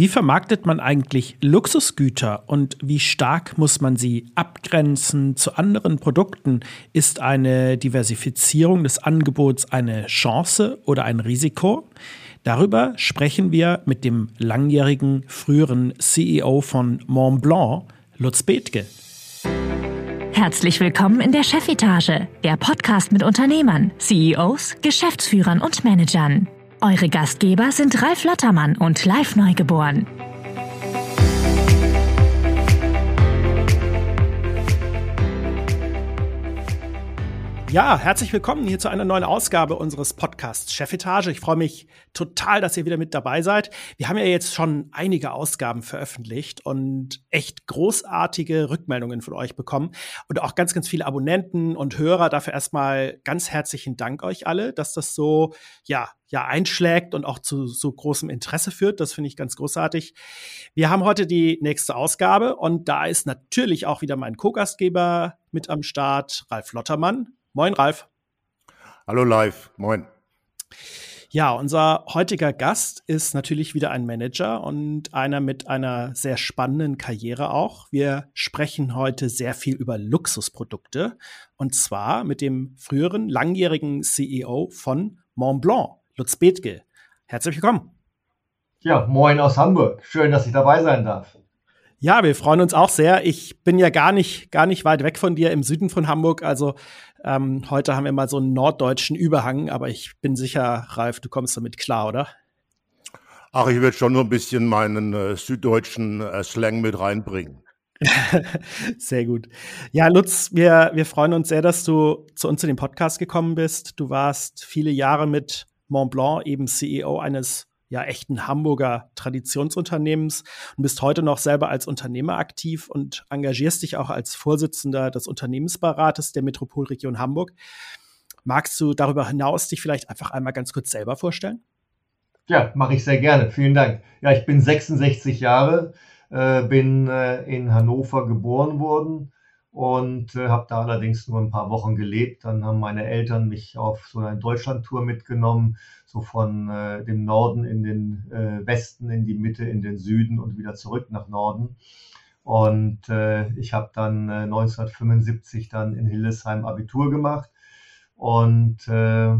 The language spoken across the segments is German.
Wie vermarktet man eigentlich Luxusgüter und wie stark muss man sie abgrenzen zu anderen Produkten? Ist eine Diversifizierung des Angebots eine Chance oder ein Risiko? Darüber sprechen wir mit dem langjährigen früheren CEO von Montblanc, Lutz Bethke. Herzlich willkommen in der Chefetage, der Podcast mit Unternehmern, CEOs, Geschäftsführern und Managern. Eure Gastgeber sind Ralf Lottermann und Live Neugeboren. Ja, herzlich willkommen hier zu einer neuen Ausgabe unseres Podcasts Chefetage. Ich freue mich total, dass ihr wieder mit dabei seid. Wir haben ja jetzt schon einige Ausgaben veröffentlicht und echt großartige Rückmeldungen von euch bekommen und auch ganz, ganz viele Abonnenten und Hörer. Dafür erstmal ganz herzlichen Dank euch alle, dass das so, ja, ja, einschlägt und auch zu so großem Interesse führt. Das finde ich ganz großartig. Wir haben heute die nächste Ausgabe und da ist natürlich auch wieder mein Co-Gastgeber mit am Start, Ralf Lottermann. Moin, Ralf. Hallo, live. Moin. Ja, unser heutiger Gast ist natürlich wieder ein Manager und einer mit einer sehr spannenden Karriere auch. Wir sprechen heute sehr viel über Luxusprodukte und zwar mit dem früheren langjährigen CEO von Montblanc, Lutz Bethke. Herzlich willkommen. Ja, moin aus Hamburg. Schön, dass ich dabei sein darf. Ja, wir freuen uns auch sehr. Ich bin ja gar nicht, gar nicht weit weg von dir im Süden von Hamburg. Also ähm, heute haben wir mal so einen norddeutschen Überhang, aber ich bin sicher, Ralf, du kommst damit klar, oder? Ach, ich würde schon so ein bisschen meinen äh, süddeutschen äh, Slang mit reinbringen. sehr gut. Ja, Lutz, wir, wir freuen uns sehr, dass du zu uns in den Podcast gekommen bist. Du warst viele Jahre mit Montblanc eben CEO eines ja echten Hamburger Traditionsunternehmens und bist heute noch selber als Unternehmer aktiv und engagierst dich auch als Vorsitzender des Unternehmensberates der Metropolregion Hamburg. Magst du darüber hinaus dich vielleicht einfach einmal ganz kurz selber vorstellen? Ja, mache ich sehr gerne. Vielen Dank. Ja, ich bin 66 Jahre, äh, bin äh, in Hannover geboren worden und äh, habe da allerdings nur ein paar Wochen gelebt. Dann haben meine Eltern mich auf so eine Deutschlandtour mitgenommen, so von äh, dem Norden in den äh, Westen, in die Mitte, in den Süden und wieder zurück nach Norden. Und äh, ich habe dann äh, 1975 dann in Hildesheim Abitur gemacht und äh,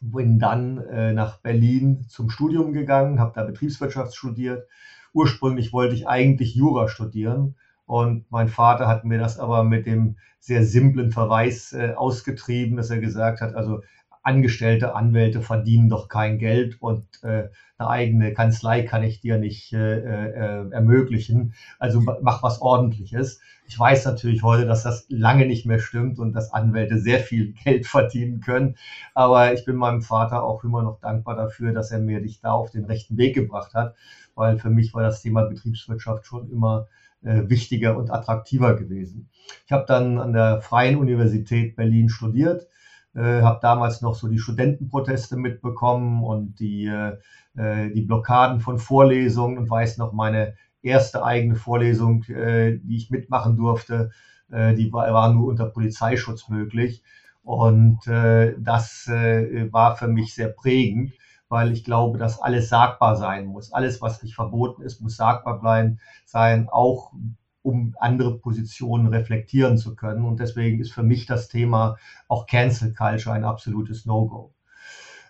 bin dann äh, nach Berlin zum Studium gegangen, habe da Betriebswirtschaft studiert. Ursprünglich wollte ich eigentlich Jura studieren und mein Vater hat mir das aber mit dem sehr simplen Verweis äh, ausgetrieben, dass er gesagt hat, also angestellte Anwälte verdienen doch kein Geld und äh, eine eigene Kanzlei kann ich dir nicht äh, äh, ermöglichen. Also mach was ordentliches. Ich weiß natürlich heute, dass das lange nicht mehr stimmt und dass Anwälte sehr viel Geld verdienen können. Aber ich bin meinem Vater auch immer noch dankbar dafür, dass er mir dich da auf den rechten Weg gebracht hat, weil für mich war das Thema Betriebswirtschaft schon immer wichtiger und attraktiver gewesen. Ich habe dann an der Freien Universität Berlin studiert, äh, habe damals noch so die Studentenproteste mitbekommen und die, äh, äh, die Blockaden von Vorlesungen und weiß noch meine erste eigene Vorlesung, äh, die ich mitmachen durfte, äh, die war, war nur unter Polizeischutz möglich. Und äh, das äh, war für mich sehr prägend weil ich glaube, dass alles sagbar sein muss. Alles, was nicht verboten ist, muss sagbar bleiben, sein, auch um andere Positionen reflektieren zu können. Und deswegen ist für mich das Thema auch Cancel Culture ein absolutes No-Go.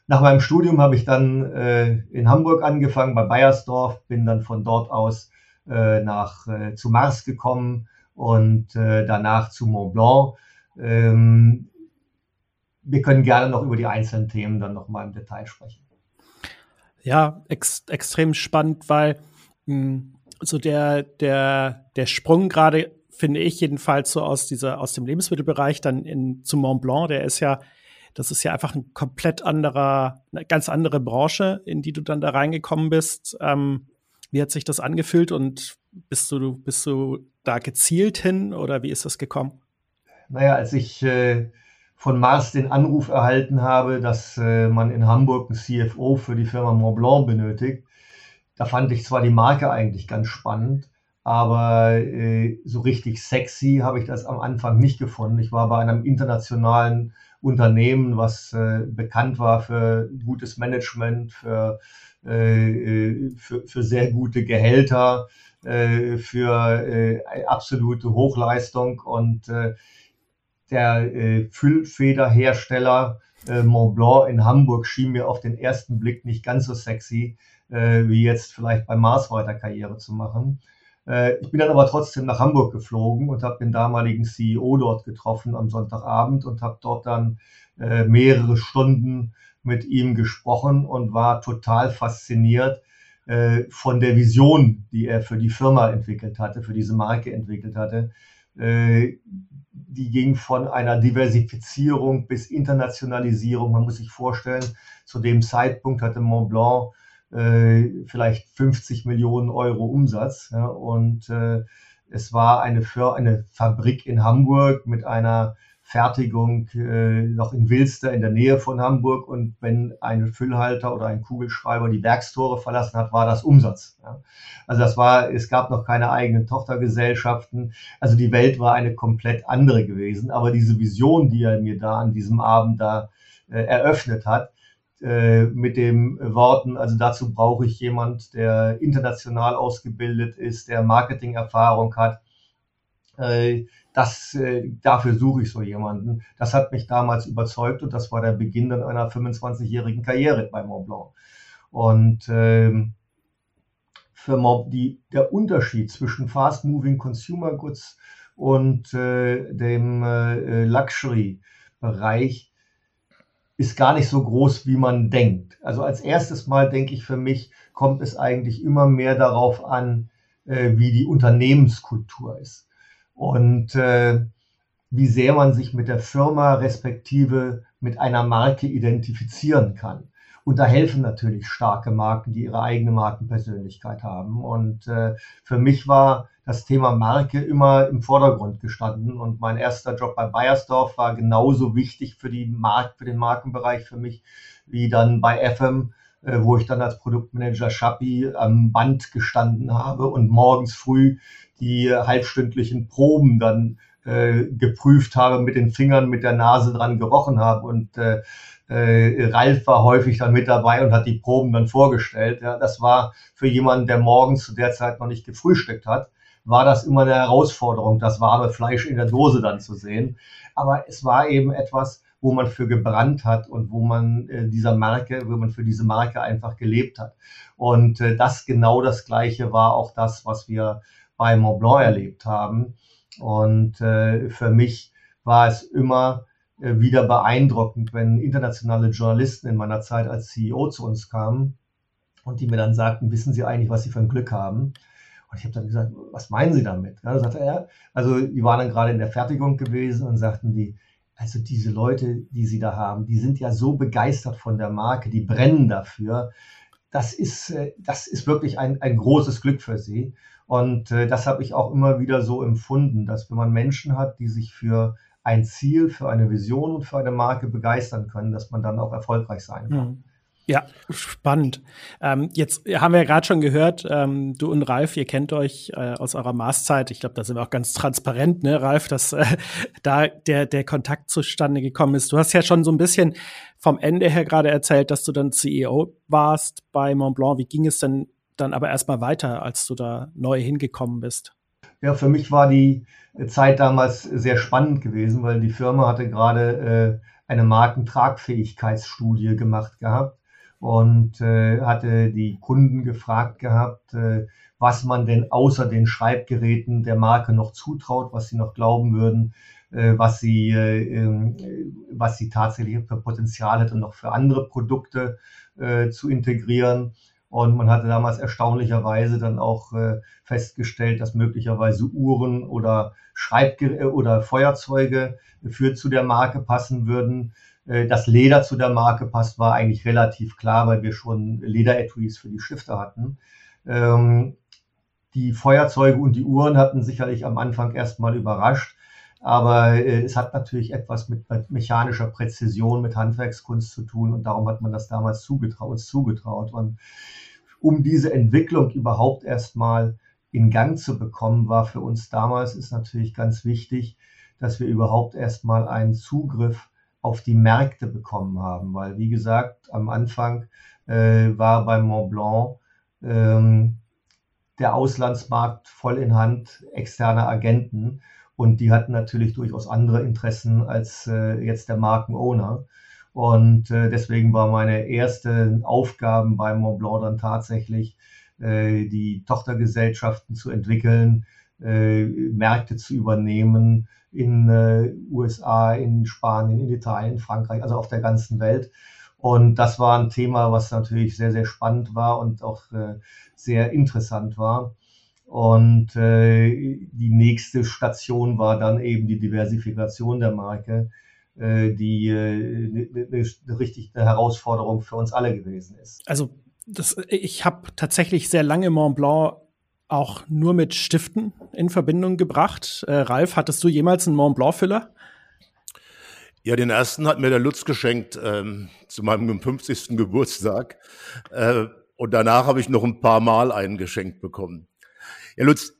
Nach meinem Studium habe ich dann äh, in Hamburg angefangen, bei Bayersdorf, bin dann von dort aus äh, nach, äh, zu Mars gekommen und äh, danach zu Mont Blanc. Ähm, wir können gerne noch über die einzelnen Themen dann noch mal im Detail sprechen. Ja, ex extrem spannend, weil mh, hm, so der, der, der Sprung gerade, finde ich jedenfalls so aus dieser, aus dem Lebensmittelbereich dann in, zum Mont Blanc, der ist ja, das ist ja einfach ein komplett anderer, eine ganz andere Branche, in die du dann da reingekommen bist. Ähm, wie hat sich das angefühlt und bist du, bist du da gezielt hin oder wie ist das gekommen? Naja, als ich äh, von Mars den Anruf erhalten habe, dass äh, man in Hamburg einen CFO für die Firma Montblanc benötigt. Da fand ich zwar die Marke eigentlich ganz spannend, aber äh, so richtig sexy habe ich das am Anfang nicht gefunden. Ich war bei einem internationalen Unternehmen, was äh, bekannt war für gutes Management, für für, für sehr gute Gehälter, für absolute Hochleistung und der Füllfederhersteller Mont Blanc in Hamburg schien mir auf den ersten Blick nicht ganz so sexy, wie jetzt vielleicht bei Mars weiter Karriere zu machen. Äh, ich bin dann aber trotzdem nach Hamburg geflogen und habe den damaligen CEO dort getroffen am Sonntagabend und habe dort dann äh, mehrere Stunden mit ihm gesprochen und war total fasziniert äh, von der Vision, die er für die Firma entwickelt hatte, für diese Marke entwickelt hatte. Die ging von einer Diversifizierung bis Internationalisierung. Man muss sich vorstellen, zu dem Zeitpunkt hatte Mont Blanc äh, vielleicht 50 Millionen Euro Umsatz. Ja, und äh, es war eine, eine Fabrik in Hamburg mit einer Fertigung äh, noch in Wilster in der Nähe von Hamburg. Und wenn ein Füllhalter oder ein Kugelschreiber die Werkstore verlassen hat, war das Umsatz. Ja. Also das war, es gab noch keine eigenen Tochtergesellschaften. Also die Welt war eine komplett andere gewesen. Aber diese Vision, die er mir da an diesem Abend da äh, eröffnet hat, äh, mit den Worten, also dazu brauche ich jemand, der international ausgebildet ist, der Marketingerfahrung hat. Äh, das, äh, dafür suche ich so jemanden. Das hat mich damals überzeugt und das war der Beginn dann einer 25-jährigen Karriere bei Montblanc. Und ähm, für Mont, die, der Unterschied zwischen Fast-Moving Consumer Goods und äh, dem Luxury-Bereich ist gar nicht so groß, wie man denkt. Also als erstes Mal denke ich für mich, kommt es eigentlich immer mehr darauf an, wie die Unternehmenskultur ist und äh, wie sehr man sich mit der Firma respektive mit einer Marke identifizieren kann. Und da helfen natürlich starke Marken, die ihre eigene Markenpersönlichkeit haben. Und äh, für mich war das Thema Marke immer im Vordergrund gestanden. Und mein erster Job bei Bayersdorf war genauso wichtig für, die Mark für den Markenbereich für mich, wie dann bei FM, äh, wo ich dann als Produktmanager Schappi am Band gestanden habe und morgens früh die halbstündlichen Proben dann äh, geprüft habe, mit den Fingern, mit der Nase dran gerochen habe und äh, äh, Ralf war häufig dann mit dabei und hat die Proben dann vorgestellt. Ja, das war für jemanden, der morgens zu der Zeit noch nicht gefrühstückt hat, war das immer eine Herausforderung, das warme Fleisch in der Dose dann zu sehen. Aber es war eben etwas, wo man für gebrannt hat und wo man äh, dieser Marke, wo man für diese Marke einfach gelebt hat. Und äh, das genau das Gleiche war auch das, was wir bei Montblanc erlebt haben. Und äh, für mich war es immer äh, wieder beeindruckend, wenn internationale Journalisten in meiner Zeit als CEO zu uns kamen und die mir dann sagten, wissen Sie eigentlich, was Sie für ein Glück haben? Und ich habe dann gesagt, was meinen Sie damit? Ja, sagte er, also die waren dann gerade in der Fertigung gewesen und sagten die, also diese Leute, die Sie da haben, die sind ja so begeistert von der Marke, die brennen dafür. Das ist, äh, das ist wirklich ein, ein großes Glück für Sie. Und äh, das habe ich auch immer wieder so empfunden, dass wenn man Menschen hat, die sich für ein Ziel, für eine Vision und für eine Marke begeistern können, dass man dann auch erfolgreich sein kann. Mhm. Ja, spannend. Ähm, jetzt haben wir ja gerade schon gehört, ähm, du und Ralf, ihr kennt euch äh, aus eurer Maßzeit. Ich glaube, da sind wir auch ganz transparent, ne, Ralf, dass äh, da der, der Kontakt zustande gekommen ist. Du hast ja schon so ein bisschen vom Ende her gerade erzählt, dass du dann CEO warst bei Montblanc. Wie ging es denn dann aber erstmal weiter, als du da neu hingekommen bist? Ja, für mich war die Zeit damals sehr spannend gewesen, weil die Firma hatte gerade äh, eine Markentragfähigkeitsstudie gemacht gehabt und äh, hatte die Kunden gefragt gehabt, äh, was man denn außer den Schreibgeräten der Marke noch zutraut, was sie noch glauben würden, äh, was sie, äh, ähm, was sie tatsächlich für Potenzial hätte, noch für andere Produkte äh, zu integrieren. Und man hatte damals erstaunlicherweise dann auch äh, festgestellt, dass möglicherweise Uhren oder Schreibgeräte oder Feuerzeuge für zu der Marke passen würden. Äh, dass Leder zu der Marke passt, war eigentlich relativ klar, weil wir schon Lederetuis für die Stifte hatten. Ähm, die Feuerzeuge und die Uhren hatten sicherlich am Anfang erstmal überrascht. Aber äh, es hat natürlich etwas mit, mit, mechanischer Präzision, mit Handwerkskunst zu tun und darum hat man das damals zugetraut, uns zugetraut. Und um diese Entwicklung überhaupt erstmal in Gang zu bekommen, war für uns damals ist natürlich ganz wichtig, dass wir überhaupt erstmal einen Zugriff auf die Märkte bekommen haben, weil wie gesagt, am Anfang äh, war beim Mont Blanc ähm, der Auslandsmarkt voll in Hand externer Agenten. Und die hatten natürlich durchaus andere Interessen als äh, jetzt der Markenowner. Und äh, deswegen war meine erste Aufgaben beim Mont Blanc dann tatsächlich, äh, die Tochtergesellschaften zu entwickeln, äh, Märkte zu übernehmen in äh, USA, in Spanien, in Italien, Frankreich, also auf der ganzen Welt. Und das war ein Thema, was natürlich sehr, sehr spannend war und auch äh, sehr interessant war. Und äh, die nächste Station war dann eben die Diversifikation der Marke, äh, die eine äh, ne, ne richtig eine Herausforderung für uns alle gewesen ist. Also das, ich habe tatsächlich sehr lange Mont Blanc auch nur mit Stiften in Verbindung gebracht. Äh, Ralf, hattest du jemals einen Mont Blanc-Füller? Ja, den ersten hat mir der Lutz geschenkt ähm, zu meinem 50. Geburtstag. Äh, und danach habe ich noch ein paar Mal einen geschenkt bekommen. Ja, Lutz,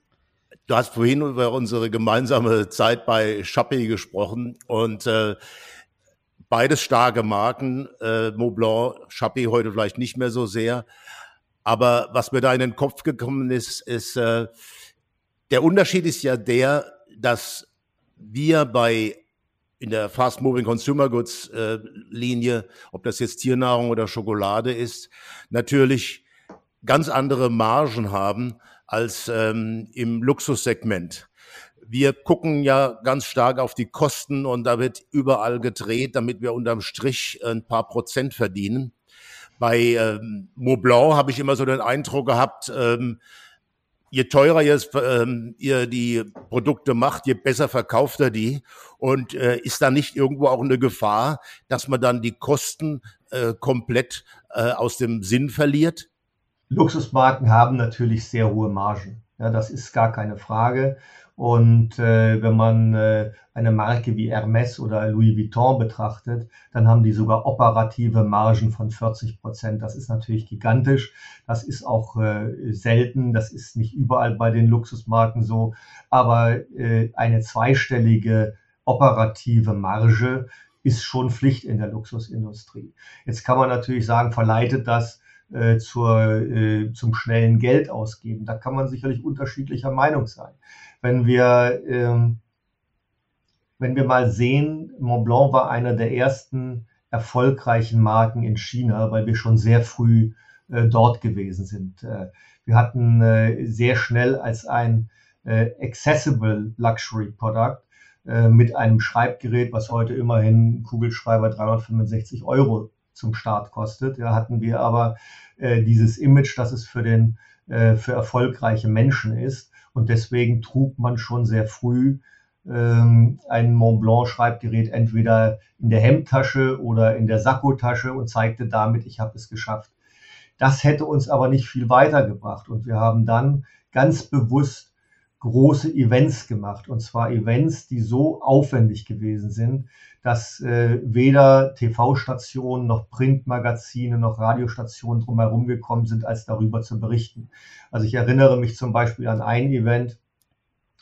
du hast vorhin über unsere gemeinsame Zeit bei Chappé gesprochen und äh, beides starke Marken, äh, Montblanc, Chappé heute vielleicht nicht mehr so sehr. Aber was mir da in den Kopf gekommen ist, ist, äh, der Unterschied ist ja der, dass wir bei in der Fast Moving Consumer Goods äh, Linie, ob das jetzt Tiernahrung oder Schokolade ist, natürlich ganz andere Margen haben als ähm, im Luxussegment. Wir gucken ja ganz stark auf die Kosten und da wird überall gedreht, damit wir unterm Strich ein paar Prozent verdienen. Bei ähm, Montblanc habe ich immer so den Eindruck gehabt, ähm, je teurer ihr, ähm, ihr die Produkte macht, je besser verkauft er die. Und äh, ist da nicht irgendwo auch eine Gefahr, dass man dann die Kosten äh, komplett äh, aus dem Sinn verliert? Luxusmarken haben natürlich sehr hohe Margen. Ja, das ist gar keine Frage. Und äh, wenn man äh, eine Marke wie Hermes oder Louis Vuitton betrachtet, dann haben die sogar operative Margen von 40 Prozent. Das ist natürlich gigantisch. Das ist auch äh, selten. Das ist nicht überall bei den Luxusmarken so. Aber äh, eine zweistellige operative Marge ist schon Pflicht in der Luxusindustrie. Jetzt kann man natürlich sagen, verleitet das äh, zur, äh, zum schnellen Geld ausgeben. Da kann man sicherlich unterschiedlicher Meinung sein wenn wir, ähm, wenn wir mal sehen, Montblanc war einer der ersten erfolgreichen Marken in China, weil wir schon sehr früh äh, dort gewesen sind. Äh, wir hatten äh, sehr schnell als ein äh, accessible Luxury Product mit einem Schreibgerät, was heute immerhin Kugelschreiber 365 Euro zum Start kostet. Ja, hatten wir aber äh, dieses Image, dass es für den für erfolgreiche Menschen ist. Und deswegen trug man schon sehr früh ähm, ein Mont Blanc Schreibgerät entweder in der Hemdtasche oder in der Sakkotasche und zeigte damit, ich habe es geschafft. Das hätte uns aber nicht viel weitergebracht. Und wir haben dann ganz bewusst große Events gemacht. Und zwar Events, die so aufwendig gewesen sind, dass äh, weder TV-Stationen noch Printmagazine noch Radiostationen drumherum gekommen sind, als darüber zu berichten. Also ich erinnere mich zum Beispiel an ein Event,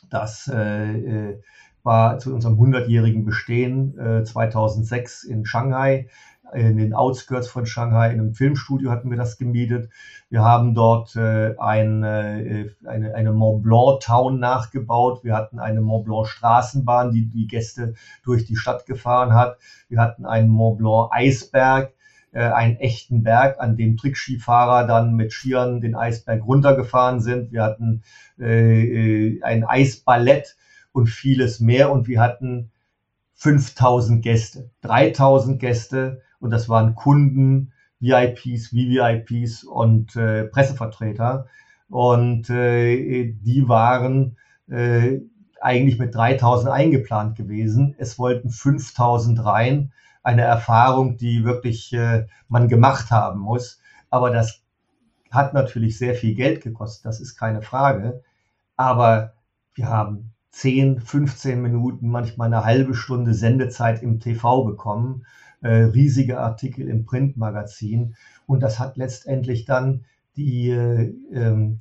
das äh, äh war zu unserem 100-jährigen Bestehen äh, 2006 in Shanghai in den Outskirts von Shanghai, in einem Filmstudio hatten wir das gemietet. Wir haben dort äh, ein, äh, eine, eine Mont Blanc Town nachgebaut. Wir hatten eine Mont Blanc Straßenbahn, die die Gäste durch die Stadt gefahren hat. Wir hatten einen Mont Blanc Eisberg, äh, einen echten Berg, an dem Trickskifahrer dann mit Skiern den Eisberg runtergefahren sind. Wir hatten äh, äh ein Eisballett und vieles mehr. Und wir hatten 5000 Gäste, 3000 Gäste und das waren Kunden, VIPs, VVIPs und äh, Pressevertreter. Und äh, die waren äh, eigentlich mit 3000 eingeplant gewesen. Es wollten 5000 rein. Eine Erfahrung, die wirklich äh, man gemacht haben muss. Aber das hat natürlich sehr viel Geld gekostet, das ist keine Frage. Aber wir haben 10, 15 Minuten, manchmal eine halbe Stunde Sendezeit im TV bekommen riesige Artikel im Printmagazin. Und das hat letztendlich dann die, äh,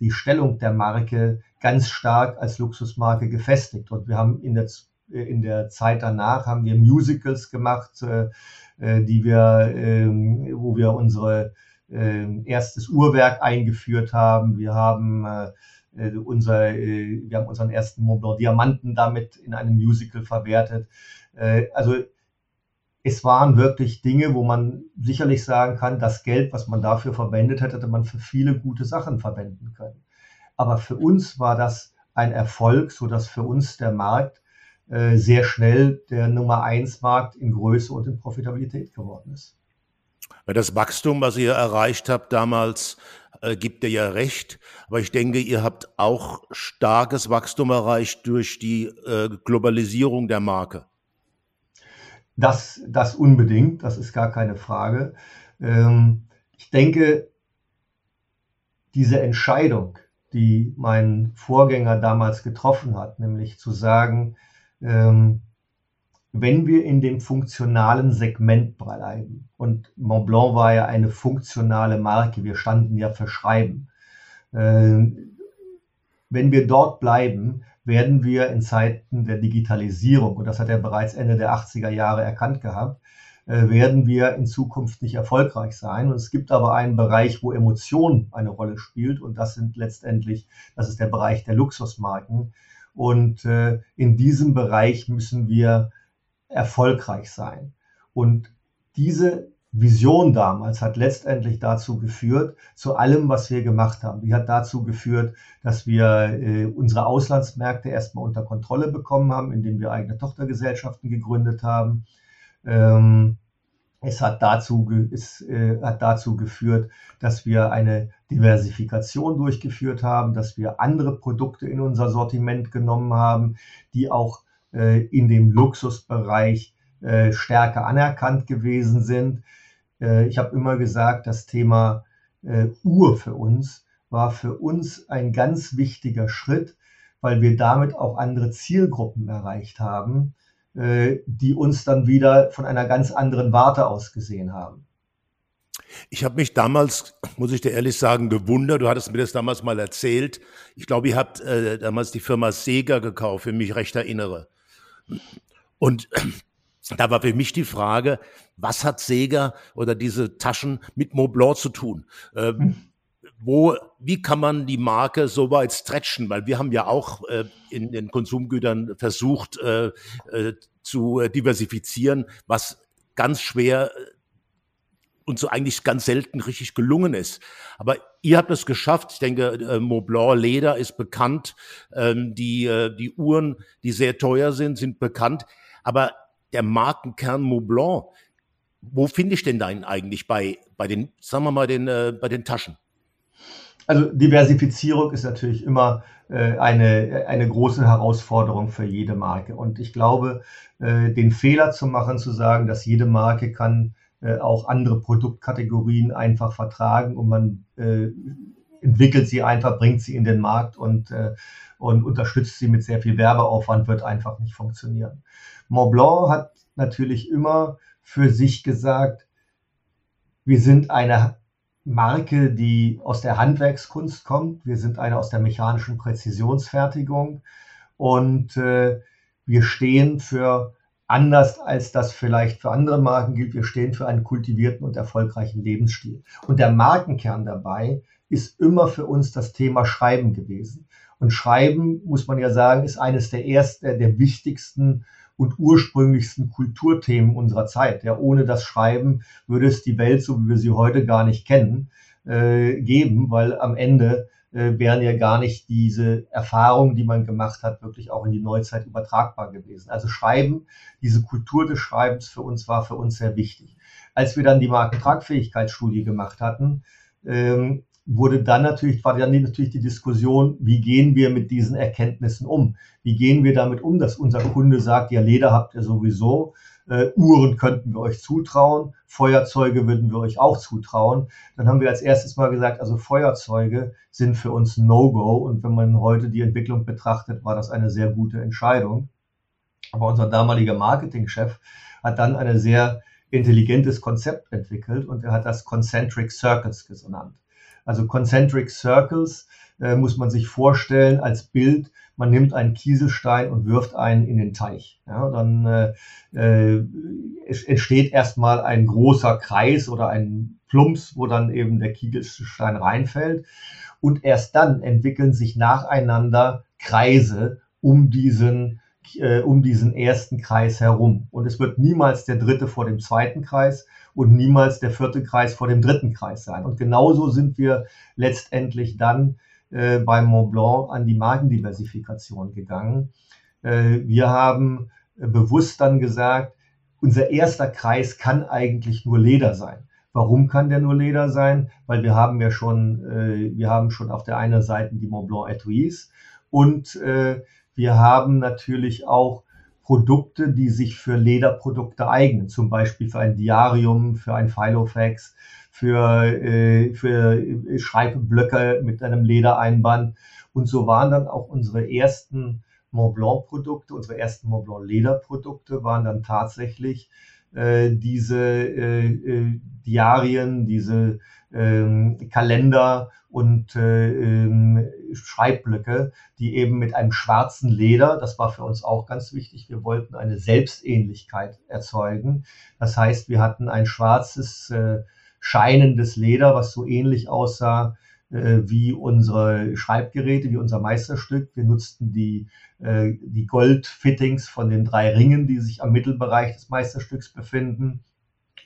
die Stellung der Marke ganz stark als Luxusmarke gefestigt. Und wir haben in der, in der Zeit danach haben wir Musicals gemacht, äh, äh die wir, äh, wo wir unsere äh, erstes Uhrwerk eingeführt haben. Wir haben äh, äh unser, äh, wir haben unseren ersten Mont Blanc Diamanten damit in einem Musical verwertet. Äh, also es waren wirklich Dinge, wo man sicherlich sagen kann, das Geld, was man dafür verwendet hat, hätte man für viele gute Sachen verwenden können. Aber für uns war das ein Erfolg, so dass für uns der Markt äh, sehr schnell der Nummer eins Markt in Größe und in Profitabilität geworden ist. Das Wachstum, was ihr erreicht habt damals, äh, gibt ihr ja recht. Aber ich denke, ihr habt auch starkes Wachstum erreicht durch die äh, Globalisierung der Marke. Das, das unbedingt, das ist gar keine Frage. Ähm, ich denke, diese Entscheidung, die mein Vorgänger damals getroffen hat, nämlich zu sagen, ähm, wenn wir in dem funktionalen Segment bleiben, und Montblanc war ja eine funktionale Marke, wir standen ja für Schreiben, äh, wenn wir dort bleiben, werden wir in Zeiten der Digitalisierung, und das hat er bereits Ende der 80er Jahre erkannt gehabt, äh, werden wir in Zukunft nicht erfolgreich sein. Und es gibt aber einen Bereich, wo Emotion eine Rolle spielt, und das sind letztendlich, das ist der Bereich der Luxusmarken. Und äh, in diesem Bereich müssen wir erfolgreich sein. Und diese Vision damals hat letztendlich dazu geführt, zu allem, was wir gemacht haben. Die hat dazu geführt, dass wir äh, unsere Auslandsmärkte erstmal unter Kontrolle bekommen haben, indem wir eigene Tochtergesellschaften gegründet haben. Ähm, es hat dazu, es, äh, hat dazu geführt, dass wir eine Diversifikation durchgeführt haben, dass wir andere Produkte in unser Sortiment genommen haben, die auch äh, in dem Luxusbereich äh, stärker anerkannt gewesen sind. Äh, ich habe immer gesagt, das Thema äh, Uhr für uns war für uns ein ganz wichtiger Schritt, weil wir damit auch andere Zielgruppen erreicht haben, äh, die uns dann wieder von einer ganz anderen Warte aus gesehen haben. Ich habe mich damals, muss ich dir ehrlich sagen, gewundert. Du hattest mir das damals mal erzählt. Ich glaube, ihr habt äh, damals die Firma Sega gekauft, wenn ich mich recht erinnere. Und da war für mich die Frage, was hat Sega oder diese Taschen mit Montblanc zu tun? Ähm, hm. Wo, wie kann man die Marke so weit stretchen? Weil wir haben ja auch äh, in den Konsumgütern versucht äh, äh, zu diversifizieren, was ganz schwer äh, und so eigentlich ganz selten richtig gelungen ist. Aber ihr habt es geschafft. Ich denke, äh, Montblanc Leder ist bekannt. Ähm, die, äh, die Uhren, die sehr teuer sind, sind bekannt. Aber der Markenkern Montblanc, wo finde ich denn da eigentlich bei, bei den, sagen wir mal, den, äh, bei den Taschen? Also Diversifizierung ist natürlich immer äh, eine, eine große Herausforderung für jede Marke. Und ich glaube, äh, den Fehler zu machen, zu sagen, dass jede Marke kann äh, auch andere Produktkategorien einfach vertragen und man äh, entwickelt sie einfach, bringt sie in den Markt und, äh, und unterstützt sie mit sehr viel Werbeaufwand, wird einfach nicht funktionieren. Montblanc hat natürlich immer für sich gesagt, wir sind eine Marke, die aus der Handwerkskunst kommt. Wir sind eine aus der mechanischen Präzisionsfertigung und äh, wir stehen für anders als das vielleicht für andere Marken gilt. Wir stehen für einen kultivierten und erfolgreichen Lebensstil. Und der Markenkern dabei ist immer für uns das Thema Schreiben gewesen. Und Schreiben, muss man ja sagen, ist eines der ersten, der wichtigsten und ursprünglichsten Kulturthemen unserer Zeit. Ja, ohne das Schreiben würde es die Welt, so wie wir sie heute gar nicht kennen, äh, geben, weil am Ende äh, wären ja gar nicht diese Erfahrungen, die man gemacht hat, wirklich auch in die Neuzeit übertragbar gewesen. Also Schreiben, diese Kultur des Schreibens für uns war für uns sehr wichtig. Als wir dann die Markentragfähigkeitsstudie gemacht hatten, ähm, wurde dann natürlich, war dann natürlich die Diskussion, wie gehen wir mit diesen Erkenntnissen um? Wie gehen wir damit um, dass unser Kunde sagt, ja, Leder habt ihr sowieso, äh, Uhren könnten wir euch zutrauen, Feuerzeuge würden wir euch auch zutrauen. Dann haben wir als erstes mal gesagt, also Feuerzeuge sind für uns No-Go und wenn man heute die Entwicklung betrachtet, war das eine sehr gute Entscheidung. Aber unser damaliger Marketingchef hat dann ein sehr intelligentes Konzept entwickelt und er hat das Concentric Circles genannt. Also Concentric Circles äh, muss man sich vorstellen als Bild, man nimmt einen Kieselstein und wirft einen in den Teich. Ja, dann äh, äh, entsteht erstmal ein großer Kreis oder ein Plumps, wo dann eben der Kieselstein reinfällt. Und erst dann entwickeln sich nacheinander Kreise um diesen, äh, um diesen ersten Kreis herum. Und es wird niemals der dritte vor dem zweiten Kreis und niemals der vierte Kreis vor dem dritten Kreis sein. Und genauso sind wir letztendlich dann äh, beim Mont Blanc an die Markendiversifikation gegangen. Äh, wir haben äh, bewusst dann gesagt, unser erster Kreis kann eigentlich nur Leder sein. Warum kann der nur Leder sein? Weil wir haben ja schon, äh, wir haben schon auf der einen Seite die Mont Blanc Etuis und äh, wir haben natürlich auch Produkte, die sich für Lederprodukte eignen, zum Beispiel für ein Diarium, für ein Filofax, für, äh, für Schreibblöcke mit einem Ledereinband. Und so waren dann auch unsere ersten Mont Blanc Produkte, unsere ersten Mont Blanc Lederprodukte waren dann tatsächlich äh, diese äh, äh, Diarien, diese ähm, Kalender und äh, ähm, Schreibblöcke, die eben mit einem schwarzen Leder, das war für uns auch ganz wichtig, wir wollten eine Selbstähnlichkeit erzeugen. Das heißt, wir hatten ein schwarzes, äh, scheinendes Leder, was so ähnlich aussah äh, wie unsere Schreibgeräte, wie unser Meisterstück. Wir nutzten die, äh, die Goldfittings von den drei Ringen, die sich am Mittelbereich des Meisterstücks befinden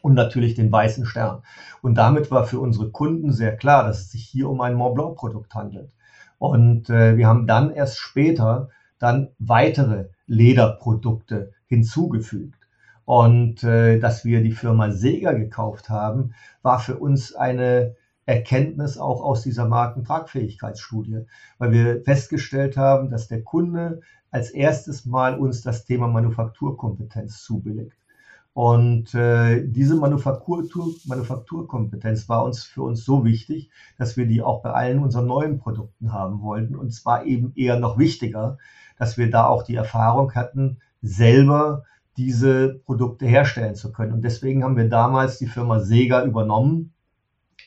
und natürlich den weißen Stern. Und damit war für unsere Kunden sehr klar, dass es sich hier um ein Mont Blanc Produkt handelt. Und äh, wir haben dann erst später dann weitere Lederprodukte hinzugefügt. Und äh, dass wir die Firma Sega gekauft haben, war für uns eine Erkenntnis auch aus dieser Markentragfähigkeitsstudie, weil wir festgestellt haben, dass der Kunde als erstes Mal uns das Thema Manufakturkompetenz zubilligt. Und äh, diese Manufaktur, Manufakturkompetenz war uns für uns so wichtig, dass wir die auch bei allen unseren neuen Produkten haben wollten. Und zwar eben eher noch wichtiger, dass wir da auch die Erfahrung hatten, selber diese Produkte herstellen zu können. Und deswegen haben wir damals die Firma Sega übernommen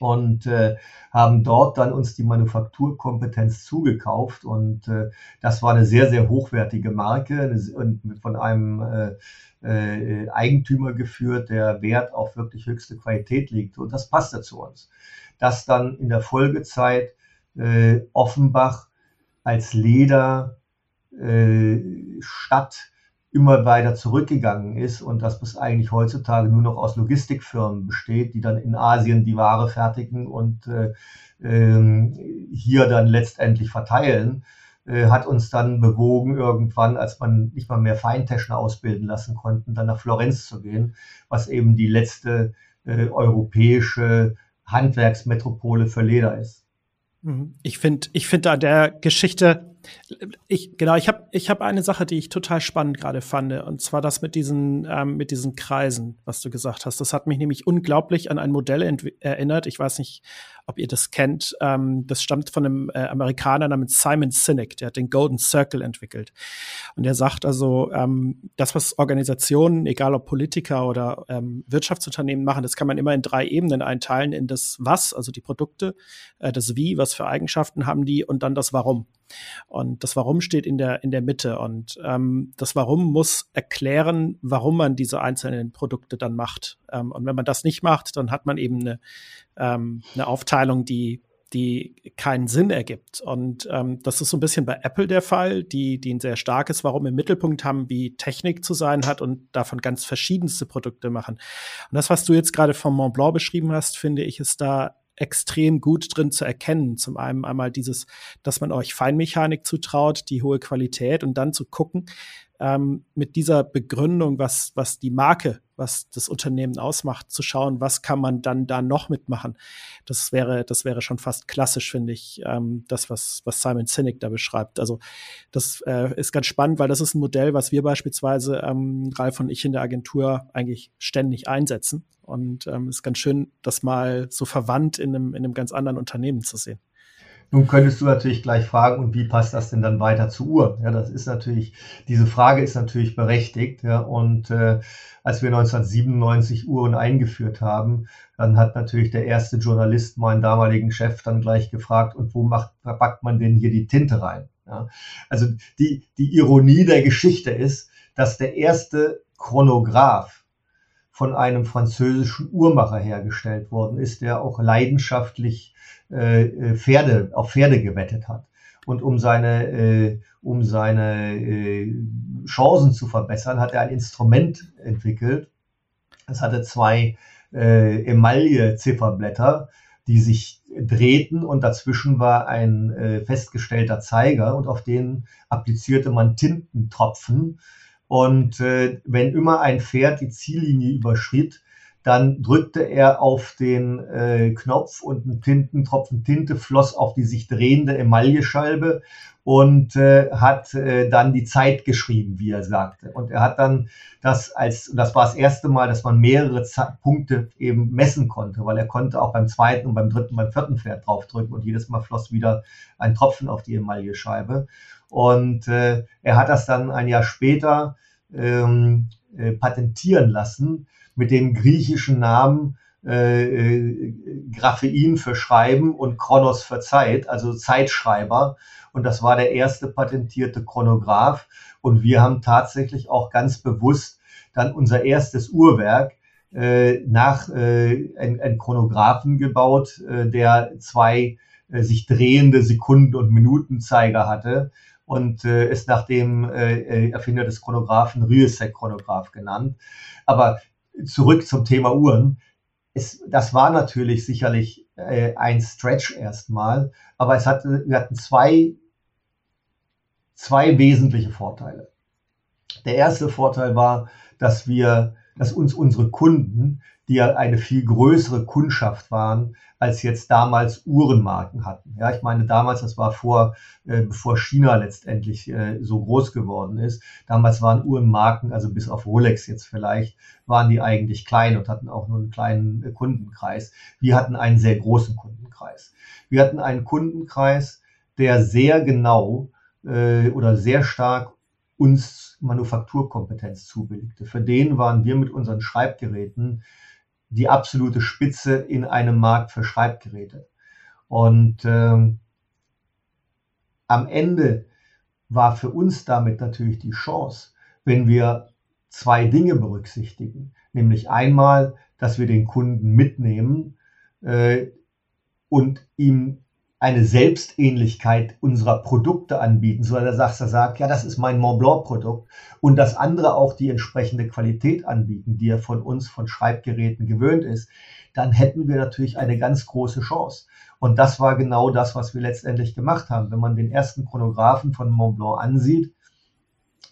und äh, haben dort dann uns die Manufakturkompetenz zugekauft. Und äh, das war eine sehr, sehr hochwertige Marke und von einem äh, äh, Eigentümer geführt, der Wert auf wirklich höchste Qualität liegt. Und das passte zu uns. Dass dann in der Folgezeit äh, Offenbach als Leder äh, Stadt immer weiter zurückgegangen ist und dass es eigentlich heutzutage nur noch aus Logistikfirmen besteht, die dann in Asien die Ware fertigen und äh, äh, hier dann letztendlich verteilen, äh, hat uns dann bewogen, irgendwann, als man nicht mal mehr Feintäschner ausbilden lassen konnten, dann nach Florenz zu gehen, was eben die letzte äh, europäische Handwerksmetropole für Leder ist. Mhm. Ich finde, ich finde an der Geschichte ich, genau, ich habe ich hab eine Sache, die ich total spannend gerade fand, und zwar das mit diesen, ähm, mit diesen Kreisen, was du gesagt hast. Das hat mich nämlich unglaublich an ein Modell erinnert. Ich weiß nicht, ob ihr das kennt. Ähm, das stammt von einem äh, Amerikaner namens Simon Sinek, der hat den Golden Circle entwickelt. Und er sagt also, ähm, das, was Organisationen, egal ob Politiker oder ähm, Wirtschaftsunternehmen machen, das kann man immer in drei Ebenen einteilen, in das Was, also die Produkte, äh, das Wie, was für Eigenschaften haben die und dann das Warum. Und das Warum steht in der, in der Mitte. Und ähm, das Warum muss erklären, warum man diese einzelnen Produkte dann macht. Ähm, und wenn man das nicht macht, dann hat man eben eine, ähm, eine Aufteilung, die die keinen Sinn ergibt. Und ähm, das ist so ein bisschen bei Apple der Fall, die, die ein sehr starkes Warum im Mittelpunkt haben, wie Technik zu sein hat und davon ganz verschiedenste Produkte machen. Und das, was du jetzt gerade vom Mont Blanc beschrieben hast, finde ich, ist da extrem gut drin zu erkennen. Zum einen einmal dieses, dass man euch Feinmechanik zutraut, die hohe Qualität und dann zu gucken, ähm, mit dieser Begründung, was, was die Marke, was das Unternehmen ausmacht, zu schauen, was kann man dann da noch mitmachen. Das wäre, das wäre schon fast klassisch, finde ich, ähm, das, was, was Simon Sinek da beschreibt. Also das äh, ist ganz spannend, weil das ist ein Modell, was wir beispielsweise, ähm, Ralf und ich in der Agentur eigentlich ständig einsetzen. Und ähm, ist ganz schön, das mal so verwandt in einem, in einem ganz anderen Unternehmen zu sehen. Nun könntest du natürlich gleich fragen, und wie passt das denn dann weiter zu Uhren? Ja, das ist natürlich, diese Frage ist natürlich berechtigt. Ja, und äh, als wir 1997 Uhren eingeführt haben, dann hat natürlich der erste Journalist meinen damaligen Chef dann gleich gefragt, und wo macht, packt man denn hier die Tinte rein? Ja, also die, die Ironie der Geschichte ist, dass der erste Chronograph von einem französischen Uhrmacher hergestellt worden ist, der auch leidenschaftlich äh, äh, Pferde, auf Pferde gewettet hat. Und um seine, äh, um seine äh, Chancen zu verbessern, hat er ein Instrument entwickelt. Es hatte zwei äh, Emaille-Zifferblätter, die sich drehten und dazwischen war ein äh, festgestellter Zeiger und auf den applizierte man Tintentropfen. Und äh, wenn immer ein Pferd die Ziellinie überschritt, dann drückte er auf den äh, Knopf und ein Tintentropfen Tinte floss auf die sich drehende Emaillescheibe und äh, hat äh, dann die Zeit geschrieben, wie er sagte. Und er hat dann das als, das war das erste Mal, dass man mehrere Z Punkte eben messen konnte, weil er konnte auch beim zweiten und beim dritten, beim vierten Pferd draufdrücken und jedes Mal floss wieder ein Tropfen auf die Emaillescheibe. Und äh, er hat das dann ein Jahr später ähm, äh, patentieren lassen mit dem griechischen Namen äh, äh, Graphein für Schreiben und Chronos für Zeit, also Zeitschreiber. Und das war der erste patentierte Chronograph. Und wir haben tatsächlich auch ganz bewusst dann unser erstes Uhrwerk äh, nach äh, ein, Chronographen gebaut, äh, der zwei äh, sich drehende Sekunden- und Minutenzeiger hatte und äh, ist nach dem äh, Erfinder des Chronographen Rüesek-Chronograph genannt. Aber zurück zum Thema Uhren. Es, das war natürlich sicherlich äh, ein Stretch erstmal, aber es hatte, wir hatten zwei, zwei wesentliche Vorteile. Der erste Vorteil war, dass wir, dass uns unsere Kunden die ja eine viel größere Kundschaft waren, als jetzt damals Uhrenmarken hatten. Ja, ich meine, damals, das war vor, äh, bevor China letztendlich äh, so groß geworden ist. Damals waren Uhrenmarken, also bis auf Rolex jetzt vielleicht, waren die eigentlich klein und hatten auch nur einen kleinen äh, Kundenkreis. Wir hatten einen sehr großen Kundenkreis. Wir hatten einen Kundenkreis, der sehr genau äh, oder sehr stark uns Manufakturkompetenz zubilligte. Für den waren wir mit unseren Schreibgeräten die absolute Spitze in einem Markt für Schreibgeräte. Und ähm, am Ende war für uns damit natürlich die Chance, wenn wir zwei Dinge berücksichtigen, nämlich einmal, dass wir den Kunden mitnehmen äh, und ihm eine Selbstähnlichkeit unserer Produkte anbieten, so dass er sagt, ja, das ist mein Mont Blanc Produkt und das andere auch die entsprechende Qualität anbieten, die er von uns, von Schreibgeräten gewöhnt ist, dann hätten wir natürlich eine ganz große Chance. Und das war genau das, was wir letztendlich gemacht haben. Wenn man den ersten Chronographen von Mont Blanc ansieht,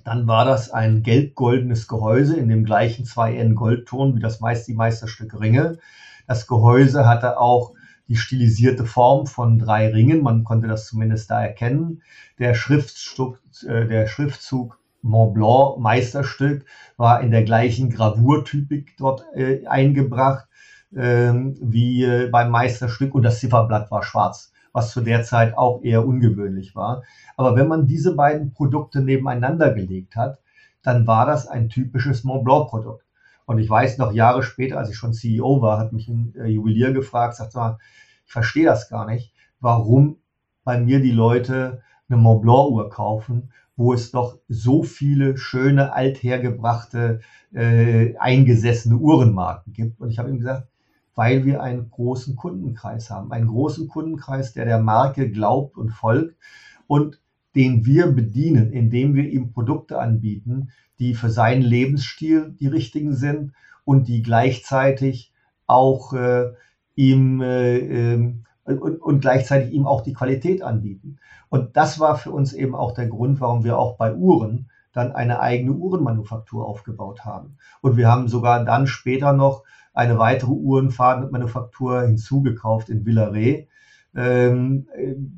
dann war das ein gelb-goldenes Gehäuse in dem gleichen 2N Goldton wie das meist die Meisterstück Ringe. Das Gehäuse hatte auch die stilisierte Form von drei Ringen. Man konnte das zumindest da erkennen. Der Schriftzug, äh, der Schriftzug Mont Blanc Meisterstück war in der gleichen Gravurtypik dort äh, eingebracht äh, wie äh, beim Meisterstück und das Zifferblatt war schwarz, was zu der Zeit auch eher ungewöhnlich war. Aber wenn man diese beiden Produkte nebeneinander gelegt hat, dann war das ein typisches Mont Blanc Produkt. Und ich weiß noch Jahre später, als ich schon CEO war, hat mich ein äh, Juwelier gefragt, sagt mal, ich verstehe das gar nicht, warum bei mir die Leute eine Mont Blanc Uhr kaufen, wo es doch so viele schöne, althergebrachte, äh, eingesessene Uhrenmarken gibt. Und ich habe ihm gesagt, weil wir einen großen Kundenkreis haben, einen großen Kundenkreis, der der Marke glaubt und folgt und den wir bedienen, indem wir ihm Produkte anbieten, die für seinen Lebensstil die richtigen sind und die gleichzeitig auch äh, ihm äh, äh, und, und gleichzeitig ihm auch die Qualität anbieten. Und das war für uns eben auch der Grund, warum wir auch bei Uhren dann eine eigene Uhrenmanufaktur aufgebaut haben. Und wir haben sogar dann später noch eine weitere Uhrenmanufaktur hinzugekauft in Villaret, ähm,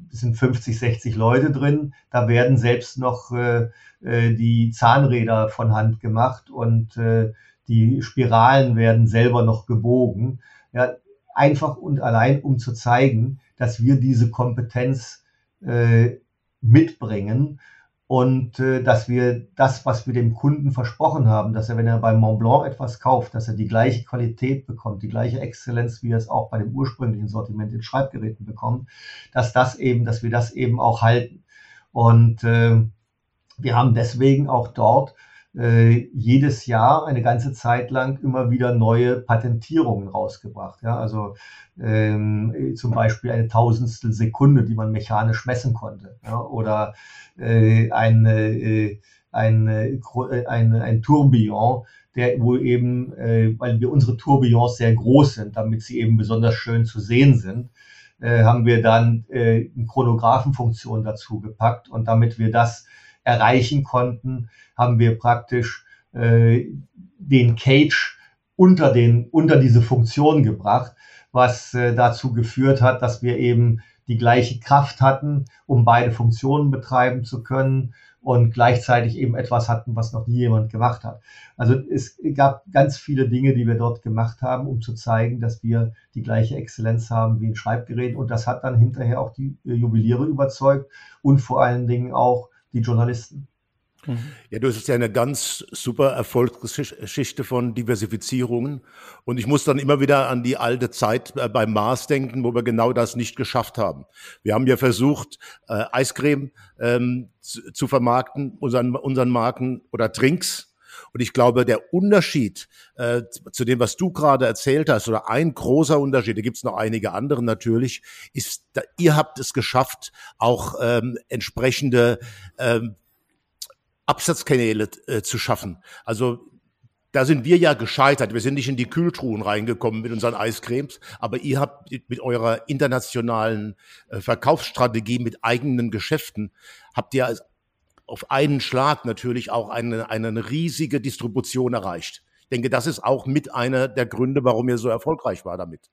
sind 50, 60 Leute drin. Da werden selbst noch äh, äh, die Zahnräder von Hand gemacht und äh, die Spiralen werden selber noch gebogen. Ja, einfach und allein, um zu zeigen, dass wir diese Kompetenz äh, mitbringen und äh, dass wir das, was wir dem Kunden versprochen haben, dass er, wenn er beim Mont Blanc etwas kauft, dass er die gleiche Qualität bekommt, die gleiche Exzellenz, wie er es auch bei dem ursprünglichen Sortiment in Schreibgeräten bekommt, dass das eben, dass wir das eben auch halten. Und äh, wir haben deswegen auch dort äh, jedes Jahr eine ganze Zeit lang immer wieder neue Patentierungen rausgebracht. Ja, also ähm, zum Beispiel eine Tausendstel Sekunde, die man mechanisch messen konnte. Ja, oder äh, eine, äh, eine, äh, ein, ein Tourbillon, der, wo eben, äh, weil wir unsere Tourbillons sehr groß sind, damit sie eben besonders schön zu sehen sind, äh, haben wir dann äh, eine Chronographenfunktion dazu gepackt und damit wir das erreichen konnten, haben wir praktisch äh, den Cage unter, den, unter diese Funktion gebracht, was äh, dazu geführt hat, dass wir eben die gleiche Kraft hatten, um beide Funktionen betreiben zu können und gleichzeitig eben etwas hatten, was noch nie jemand gemacht hat. Also es gab ganz viele Dinge, die wir dort gemacht haben, um zu zeigen, dass wir die gleiche Exzellenz haben wie ein Schreibgerät. Und das hat dann hinterher auch die Juweliere überzeugt und vor allen Dingen auch die Journalisten. Ja, du hast ja eine ganz super Erfolgsgeschichte von Diversifizierungen. Und ich muss dann immer wieder an die alte Zeit äh, beim Mars denken, wo wir genau das nicht geschafft haben. Wir haben ja versucht, äh, Eiscreme ähm, zu, zu, vermarkten, unseren, unseren Marken oder Trinks. Und ich glaube, der Unterschied äh, zu dem, was du gerade erzählt hast, oder ein großer Unterschied, da gibt es noch einige andere natürlich, ist, da, ihr habt es geschafft, auch ähm, entsprechende ähm, Absatzkanäle äh, zu schaffen. Also da sind wir ja gescheitert. Wir sind nicht in die Kühltruhen reingekommen mit unseren Eiscremes, aber ihr habt mit eurer internationalen äh, Verkaufsstrategie, mit eigenen Geschäften, habt ihr auf einen Schlag natürlich auch eine, eine riesige Distribution erreicht. Ich denke, das ist auch mit einer der Gründe, warum ihr so erfolgreich war damit.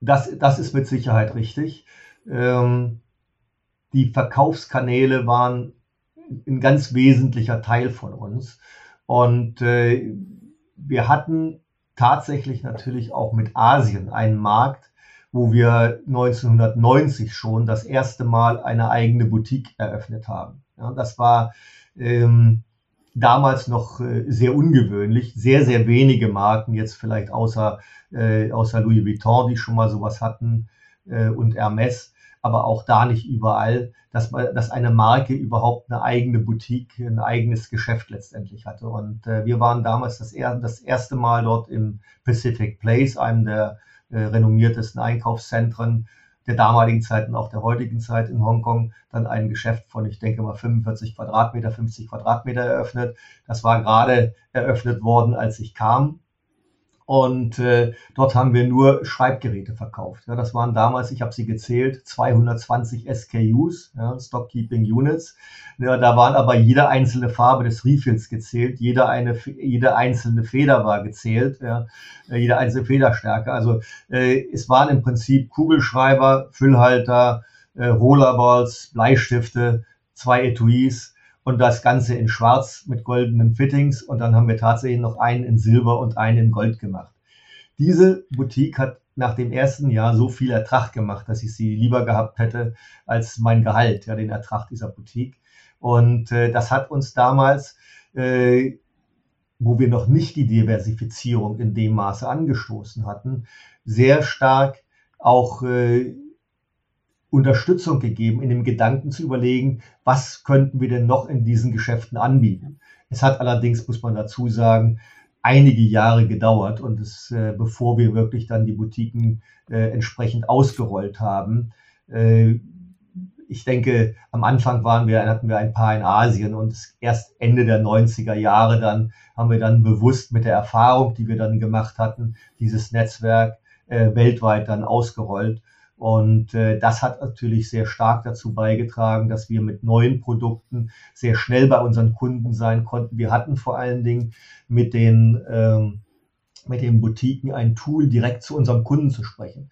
Das, das ist mit Sicherheit richtig. Ähm, die Verkaufskanäle waren ein ganz wesentlicher Teil von uns. Und äh, wir hatten tatsächlich natürlich auch mit Asien einen Markt, wo wir 1990 schon das erste Mal eine eigene Boutique eröffnet haben. Ja, das war ähm, damals noch äh, sehr ungewöhnlich. Sehr, sehr wenige Marken, jetzt vielleicht außer, äh, außer Louis Vuitton, die schon mal sowas hatten, äh, und Hermes, aber auch da nicht überall, dass, dass eine Marke überhaupt eine eigene Boutique, ein eigenes Geschäft letztendlich hatte. Und äh, wir waren damals das, das erste Mal dort im Pacific Place, einem der äh, renommiertesten Einkaufszentren der damaligen Zeit und auch der heutigen Zeit in Hongkong dann ein Geschäft von, ich denke mal, 45 Quadratmeter, 50 Quadratmeter eröffnet. Das war gerade eröffnet worden, als ich kam. Und äh, dort haben wir nur Schreibgeräte verkauft. Ja, das waren damals, ich habe sie gezählt, 220 SKUs, ja, Stockkeeping Units. Ja, da waren aber jede einzelne Farbe des Refills gezählt, jede, eine, jede einzelne Feder war gezählt, ja, jede einzelne Federstärke. Also äh, es waren im Prinzip Kugelschreiber, Füllhalter, äh, Rollerballs, Bleistifte, zwei Etuis und das Ganze in Schwarz mit goldenen Fittings und dann haben wir tatsächlich noch einen in Silber und einen in Gold gemacht. Diese Boutique hat nach dem ersten Jahr so viel Ertrag gemacht, dass ich sie lieber gehabt hätte als mein Gehalt, ja, den Ertrag dieser Boutique. Und äh, das hat uns damals, äh, wo wir noch nicht die Diversifizierung in dem Maße angestoßen hatten, sehr stark auch äh, Unterstützung gegeben, in dem Gedanken zu überlegen, was könnten wir denn noch in diesen Geschäften anbieten. Es hat allerdings, muss man dazu sagen, einige Jahre gedauert und es, äh, bevor wir wirklich dann die Boutiquen äh, entsprechend ausgerollt haben. Äh, ich denke, am Anfang waren wir, hatten wir ein paar in Asien und erst Ende der 90er Jahre dann haben wir dann bewusst mit der Erfahrung, die wir dann gemacht hatten, dieses Netzwerk äh, weltweit dann ausgerollt. Und äh, das hat natürlich sehr stark dazu beigetragen, dass wir mit neuen Produkten sehr schnell bei unseren Kunden sein konnten. Wir hatten vor allen Dingen mit den, ähm, mit den Boutiquen ein Tool, direkt zu unserem Kunden zu sprechen.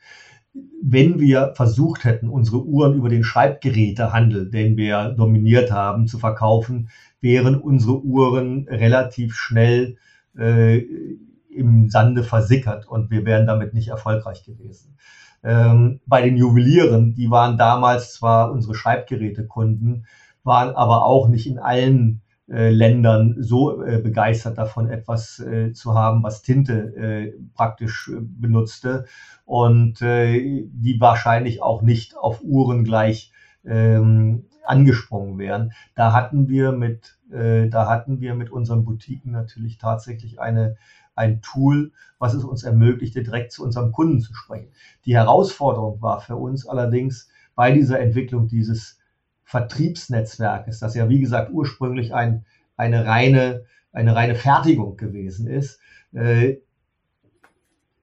Wenn wir versucht hätten, unsere Uhren über den Schreibgerätehandel, den wir dominiert haben, zu verkaufen, wären unsere Uhren relativ schnell äh, im Sande versickert und wir wären damit nicht erfolgreich gewesen. Ähm, bei den Juwelieren, die waren damals zwar unsere Schreibgerätekunden, waren aber auch nicht in allen äh, Ländern so äh, begeistert davon, etwas äh, zu haben, was Tinte äh, praktisch äh, benutzte und äh, die wahrscheinlich auch nicht auf Uhren gleich ähm, angesprungen wären. Da hatten wir mit, da hatten wir mit unseren Boutiquen natürlich tatsächlich eine, ein Tool, was es uns ermöglichte, direkt zu unserem Kunden zu sprechen. Die Herausforderung war für uns allerdings bei dieser Entwicklung dieses Vertriebsnetzwerkes, das ja wie gesagt ursprünglich ein, eine, reine, eine reine Fertigung gewesen ist, äh,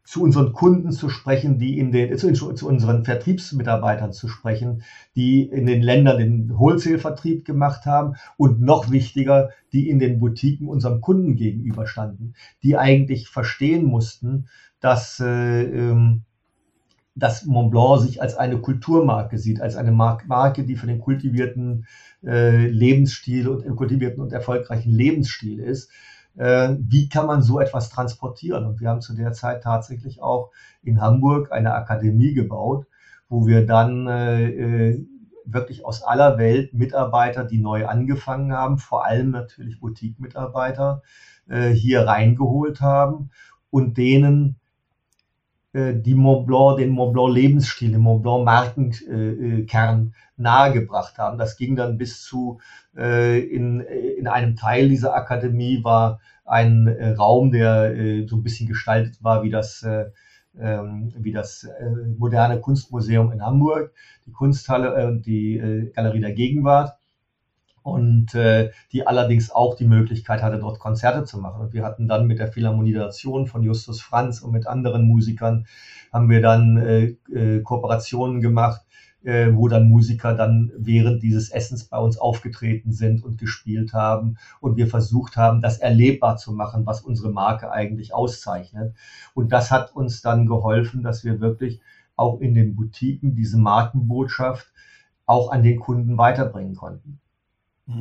zu unseren Kunden zu sprechen, die in den, zu, zu, unseren Vertriebsmitarbeitern zu sprechen, die in den Ländern den Wholesale-Vertrieb gemacht haben und noch wichtiger, die in den Boutiquen unserem Kunden gegenüberstanden, die eigentlich verstehen mussten, dass, äh, ähm, dass Mont Blanc sich als eine Kulturmarke sieht, als eine Marke, die für den kultivierten äh, Lebensstil und kultivierten und erfolgreichen Lebensstil ist wie kann man so etwas transportieren? Und wir haben zu der Zeit tatsächlich auch in Hamburg eine Akademie gebaut, wo wir dann äh, äh, wirklich aus aller Welt Mitarbeiter, die neu angefangen haben, vor allem natürlich Boutique-Mitarbeiter, äh, hier reingeholt haben und denen äh, die Mont Blanc, den Mont Blanc Lebensstil, den Mont Blanc Markenkern nahegebracht haben. Das ging dann bis zu, äh, in, in einem Teil dieser Akademie war ein äh, Raum, der so ein bisschen gestaltet war wie das, ähm, wie das moderne Kunstmuseum in Hamburg, die Kunsthalle und die Galerie der Gegenwart und äh, die allerdings auch die Möglichkeit hatte, dort Konzerte zu machen. Und wir hatten dann mit der Philharmonie von Justus Franz und mit anderen Musikern, haben wir dann äh, äh, Kooperationen gemacht, äh, wo dann Musiker dann während dieses Essens bei uns aufgetreten sind und gespielt haben und wir versucht haben, das erlebbar zu machen, was unsere Marke eigentlich auszeichnet. Und das hat uns dann geholfen, dass wir wirklich auch in den Boutiquen diese Markenbotschaft auch an den Kunden weiterbringen konnten.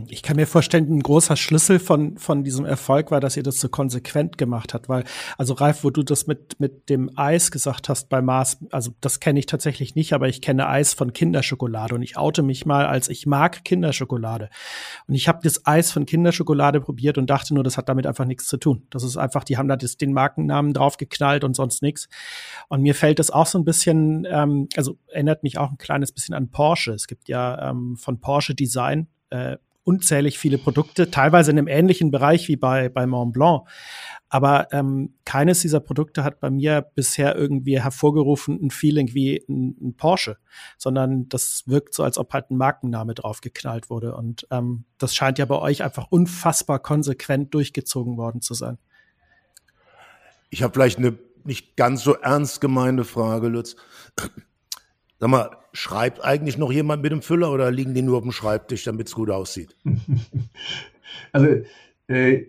Ich kann mir vorstellen, ein großer Schlüssel von, von diesem Erfolg war, dass ihr das so konsequent gemacht habt, weil, also Ralf, wo du das mit, mit dem Eis gesagt hast bei Mars, also das kenne ich tatsächlich nicht, aber ich kenne Eis von Kinderschokolade und ich oute mich mal als ich mag Kinderschokolade. Und ich habe das Eis von Kinderschokolade probiert und dachte nur, das hat damit einfach nichts zu tun. Das ist einfach, die haben da das, den Markennamen draufgeknallt und sonst nichts. Und mir fällt das auch so ein bisschen, ähm, also erinnert mich auch ein kleines bisschen an Porsche. Es gibt ja ähm, von Porsche Design äh, unzählig viele Produkte, teilweise in einem ähnlichen Bereich wie bei, bei Mont Blanc. Aber ähm, keines dieser Produkte hat bei mir bisher irgendwie hervorgerufen ein Feeling wie ein, ein, Porsche, sondern das wirkt so, als ob halt ein Markenname draufgeknallt wurde. Und ähm, das scheint ja bei euch einfach unfassbar konsequent durchgezogen worden zu sein. Ich habe vielleicht eine nicht ganz so ernst gemeinte Frage, Lutz. Sag mal, schreibt eigentlich noch jemand mit dem Füller oder liegen die nur auf dem Schreibtisch, damit es gut aussieht? Also äh,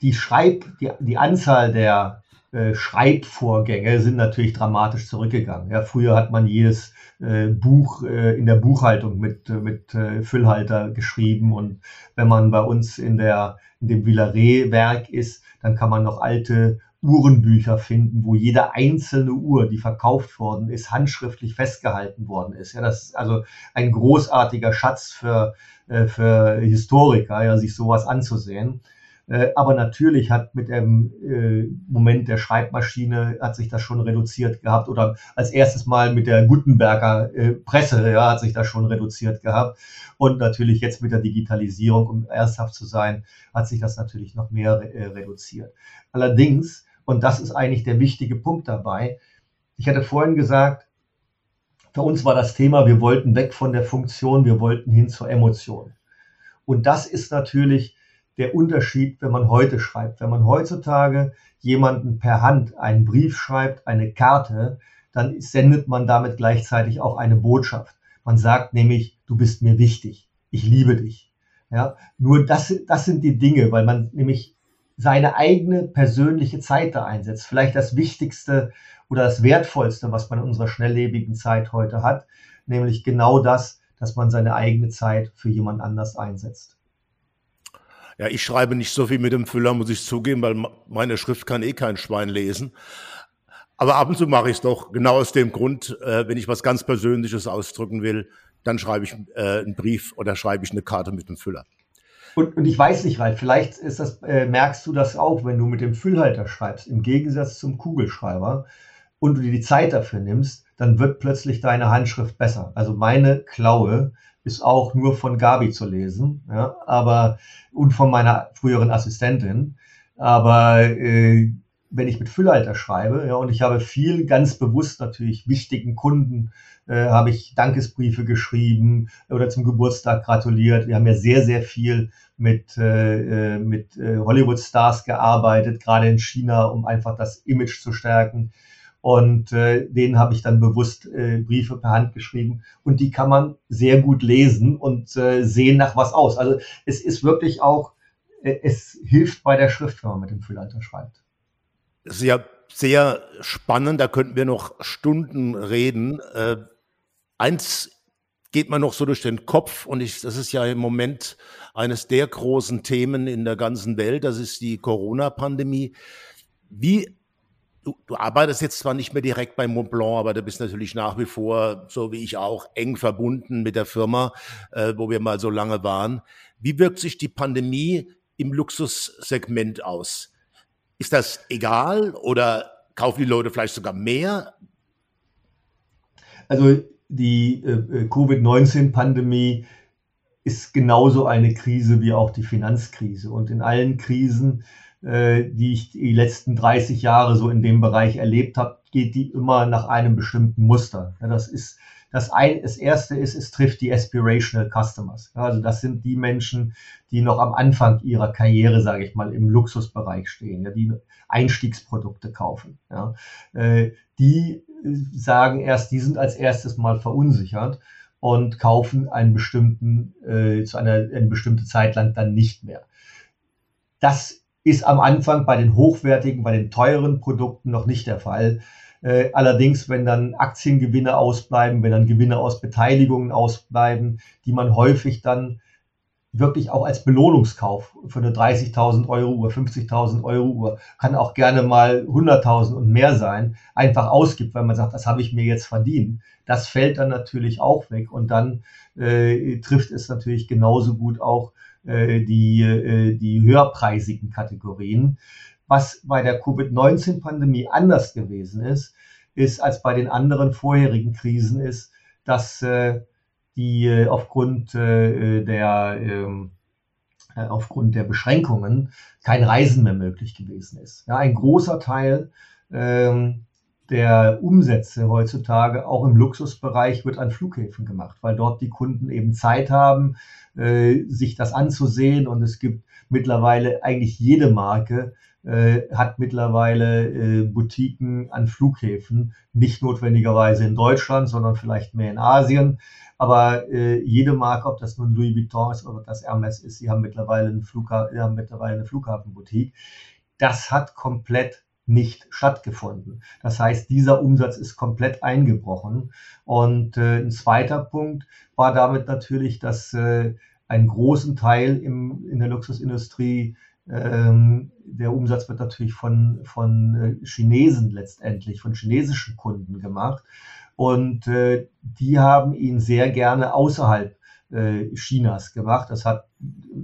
die Schreib, die, die Anzahl der äh, Schreibvorgänge sind natürlich dramatisch zurückgegangen. Ja, früher hat man jedes äh, Buch äh, in der Buchhaltung mit, mit äh, Füllhalter geschrieben und wenn man bei uns in der in dem Villaret-Werk ist, dann kann man noch alte Uhrenbücher finden, wo jede einzelne Uhr, die verkauft worden ist, handschriftlich festgehalten worden ist. Ja, das ist also ein großartiger Schatz für, äh, für Historiker, ja, sich sowas anzusehen. Äh, aber natürlich hat mit dem äh, Moment der Schreibmaschine hat sich das schon reduziert gehabt oder als erstes Mal mit der Gutenberger äh, Presse ja, hat sich das schon reduziert gehabt. Und natürlich jetzt mit der Digitalisierung, um ernsthaft zu sein, hat sich das natürlich noch mehr reduziert. Allerdings und das ist eigentlich der wichtige Punkt dabei. Ich hatte vorhin gesagt, für uns war das Thema, wir wollten weg von der Funktion, wir wollten hin zur Emotion. Und das ist natürlich der Unterschied, wenn man heute schreibt. Wenn man heutzutage jemanden per Hand einen Brief schreibt, eine Karte, dann sendet man damit gleichzeitig auch eine Botschaft. Man sagt nämlich, du bist mir wichtig, ich liebe dich. Ja, nur das, das sind die Dinge, weil man nämlich seine eigene persönliche Zeit da einsetzt. Vielleicht das Wichtigste oder das Wertvollste, was man in unserer schnelllebigen Zeit heute hat, nämlich genau das, dass man seine eigene Zeit für jemand anders einsetzt. Ja, ich schreibe nicht so viel mit dem Füller, muss ich zugeben, weil meine Schrift kann eh kein Schwein lesen. Aber ab und zu mache ich es doch, genau aus dem Grund, äh, wenn ich was ganz Persönliches ausdrücken will, dann schreibe ich äh, einen Brief oder schreibe ich eine Karte mit einem Füller. Und, und ich weiß nicht, weil vielleicht ist das, äh, merkst du das auch, wenn du mit dem Füllhalter schreibst, im Gegensatz zum Kugelschreiber und du dir die Zeit dafür nimmst, dann wird plötzlich deine Handschrift besser. Also meine Klaue ist auch nur von Gabi zu lesen, ja, aber und von meiner früheren Assistentin. Aber äh, wenn ich mit Füllhalter schreibe, ja, und ich habe viel ganz bewusst natürlich wichtigen Kunden, äh, habe ich Dankesbriefe geschrieben oder zum Geburtstag gratuliert. Wir haben ja sehr, sehr viel mit, äh, äh mit äh, Hollywood-Stars gearbeitet, gerade in China, um einfach das Image zu stärken. Und äh, denen habe ich dann bewusst äh, Briefe per Hand geschrieben. Und die kann man sehr gut lesen und äh, sehen nach was aus. Also es ist wirklich auch, äh, es hilft bei der Schrift, wenn man mit dem Füllhalter schreibt. Ja sehr spannend, da könnten wir noch Stunden reden. Äh, eins geht mir noch so durch den Kopf und ich, das ist ja im Moment eines der großen Themen in der ganzen Welt, das ist die Corona-Pandemie. Wie Du, du, arbeitest jetzt zwar nicht mehr direkt bei Mont Blanc, aber du bist natürlich nach wie vor, so wie ich auch, eng verbunden mit der Firma, äh, wo wir mal so lange waren. Wie wirkt sich die Pandemie im Luxussegment aus? Ist das egal oder kaufen die Leute vielleicht sogar mehr? Also die äh, äh Covid-19-Pandemie ist genauso eine Krise wie auch die Finanzkrise. Und in allen Krisen äh, die ich die letzten 30 Jahre so in dem Bereich erlebt habe, geht die immer nach einem bestimmten Muster. Ja, das ist das, ein, das erste ist, es trifft die aspirational customers. Also das sind die Menschen, die noch am Anfang ihrer Karriere, sage ich mal, im Luxusbereich stehen, ja, die Einstiegsprodukte kaufen. Ja. Äh, die sagen erst, die sind als erstes mal verunsichert und kaufen einen bestimmten, äh, zu einer eine bestimmte Zeit lang dann nicht mehr. Das ist am Anfang bei den hochwertigen, bei den teuren Produkten noch nicht der Fall. Äh, allerdings, wenn dann Aktiengewinne ausbleiben, wenn dann Gewinne aus Beteiligungen ausbleiben, die man häufig dann wirklich auch als Belohnungskauf für eine 30.000 Euro Uhr, 50.000 Euro Uhr, kann auch gerne mal 100.000 und mehr sein, einfach ausgibt, weil man sagt, das habe ich mir jetzt verdient. Das fällt dann natürlich auch weg und dann äh, trifft es natürlich genauso gut auch äh, die, äh, die höherpreisigen Kategorien. Was bei der Covid-19-Pandemie anders gewesen ist, ist als bei den anderen vorherigen Krisen ist, dass äh, die aufgrund der ähm, aufgrund der Beschränkungen kein Reisen mehr möglich gewesen ist. Ja, ein großer Teil ähm, der Umsätze heutzutage auch im Luxusbereich wird an Flughäfen gemacht, weil dort die Kunden eben Zeit haben, äh, sich das anzusehen. Und es gibt mittlerweile eigentlich jede Marke äh, hat mittlerweile äh, Boutiquen an Flughäfen, nicht notwendigerweise in Deutschland, sondern vielleicht mehr in Asien. Aber äh, jede Marke, ob das nun Louis Vuitton ist oder das Hermes ist, sie haben mittlerweile, einen Flugha haben mittlerweile eine Flughafenboutique. Das hat komplett nicht stattgefunden. Das heißt, dieser Umsatz ist komplett eingebrochen. Und äh, ein zweiter Punkt war damit natürlich, dass äh, einen großen Teil im, in der Luxusindustrie ähm, der Umsatz wird natürlich von, von äh, Chinesen letztendlich, von chinesischen Kunden gemacht. Und äh, die haben ihn sehr gerne außerhalb äh, Chinas gemacht. Das hat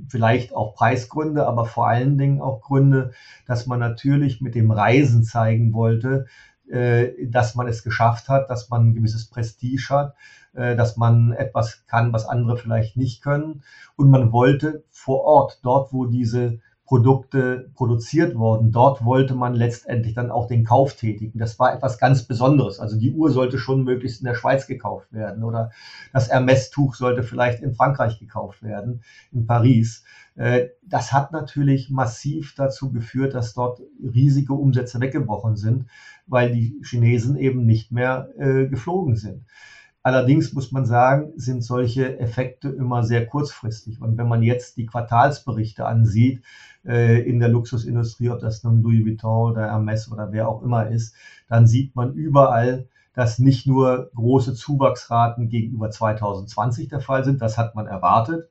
vielleicht auch Preisgründe, aber vor allen Dingen auch Gründe, dass man natürlich mit dem Reisen zeigen wollte, äh, dass man es geschafft hat, dass man ein gewisses Prestige hat, äh, dass man etwas kann, was andere vielleicht nicht können. Und man wollte vor Ort, dort wo diese Produkte produziert worden. Dort wollte man letztendlich dann auch den Kauf tätigen. Das war etwas ganz Besonderes. Also die Uhr sollte schon möglichst in der Schweiz gekauft werden oder das Hermes-Tuch sollte vielleicht in Frankreich gekauft werden, in Paris. Äh, das hat natürlich massiv dazu geführt, dass dort riesige Umsätze weggebrochen sind, weil die Chinesen eben nicht mehr äh, geflogen sind. Allerdings muss man sagen, sind solche Effekte immer sehr kurzfristig. Und wenn man jetzt die Quartalsberichte ansieht äh, in der Luxusindustrie, ob das nun Louis Vuitton oder Hermes oder wer auch immer ist, dann sieht man überall, dass nicht nur große Zuwachsraten gegenüber 2020 der Fall sind, das hat man erwartet,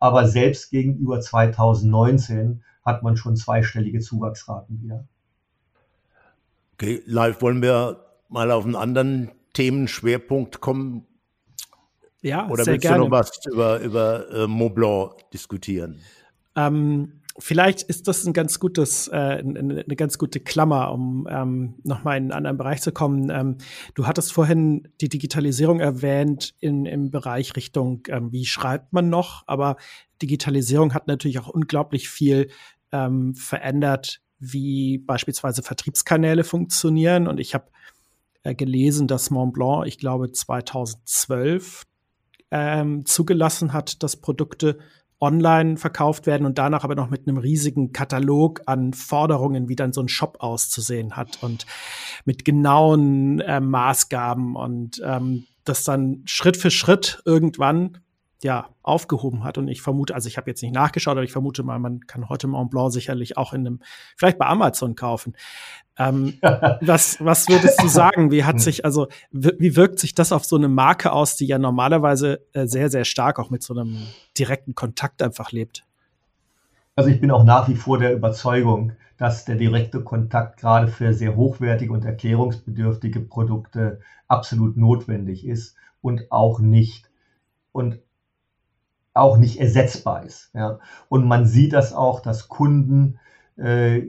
aber selbst gegenüber 2019 hat man schon zweistellige Zuwachsraten wieder. Okay, live wollen wir mal auf einen anderen Themenschwerpunkt kommen. Ja, Oder sehr willst gerne. du noch was über, über äh, Mont Blanc diskutieren? Ähm, vielleicht ist das ein ganz gutes, äh, eine, eine ganz gute Klammer, um ähm, nochmal in einen anderen Bereich zu kommen. Ähm, du hattest vorhin die Digitalisierung erwähnt in, im Bereich Richtung, ähm, wie schreibt man noch, aber Digitalisierung hat natürlich auch unglaublich viel ähm, verändert, wie beispielsweise Vertriebskanäle funktionieren. Und ich habe äh, gelesen, dass Mont Blanc, ich glaube 2012, ähm, zugelassen hat, dass Produkte online verkauft werden und danach aber noch mit einem riesigen Katalog an Forderungen, wie dann so ein Shop auszusehen hat und mit genauen äh, Maßgaben und ähm, das dann Schritt für Schritt irgendwann ja aufgehoben hat und ich vermute, also ich habe jetzt nicht nachgeschaut, aber ich vermute mal, man kann heute Mont Blanc sicherlich auch in einem, vielleicht bei Amazon kaufen. Ähm, was, was würdest du sagen? Wie hat sich, also wie wirkt sich das auf so eine Marke aus, die ja normalerweise äh, sehr, sehr stark auch mit so einem direkten Kontakt einfach lebt? Also ich bin auch nach wie vor der Überzeugung, dass der direkte Kontakt gerade für sehr hochwertige und erklärungsbedürftige Produkte absolut notwendig ist und auch nicht und auch nicht ersetzbar ist. Ja. Und man sieht das auch, dass Kunden, äh,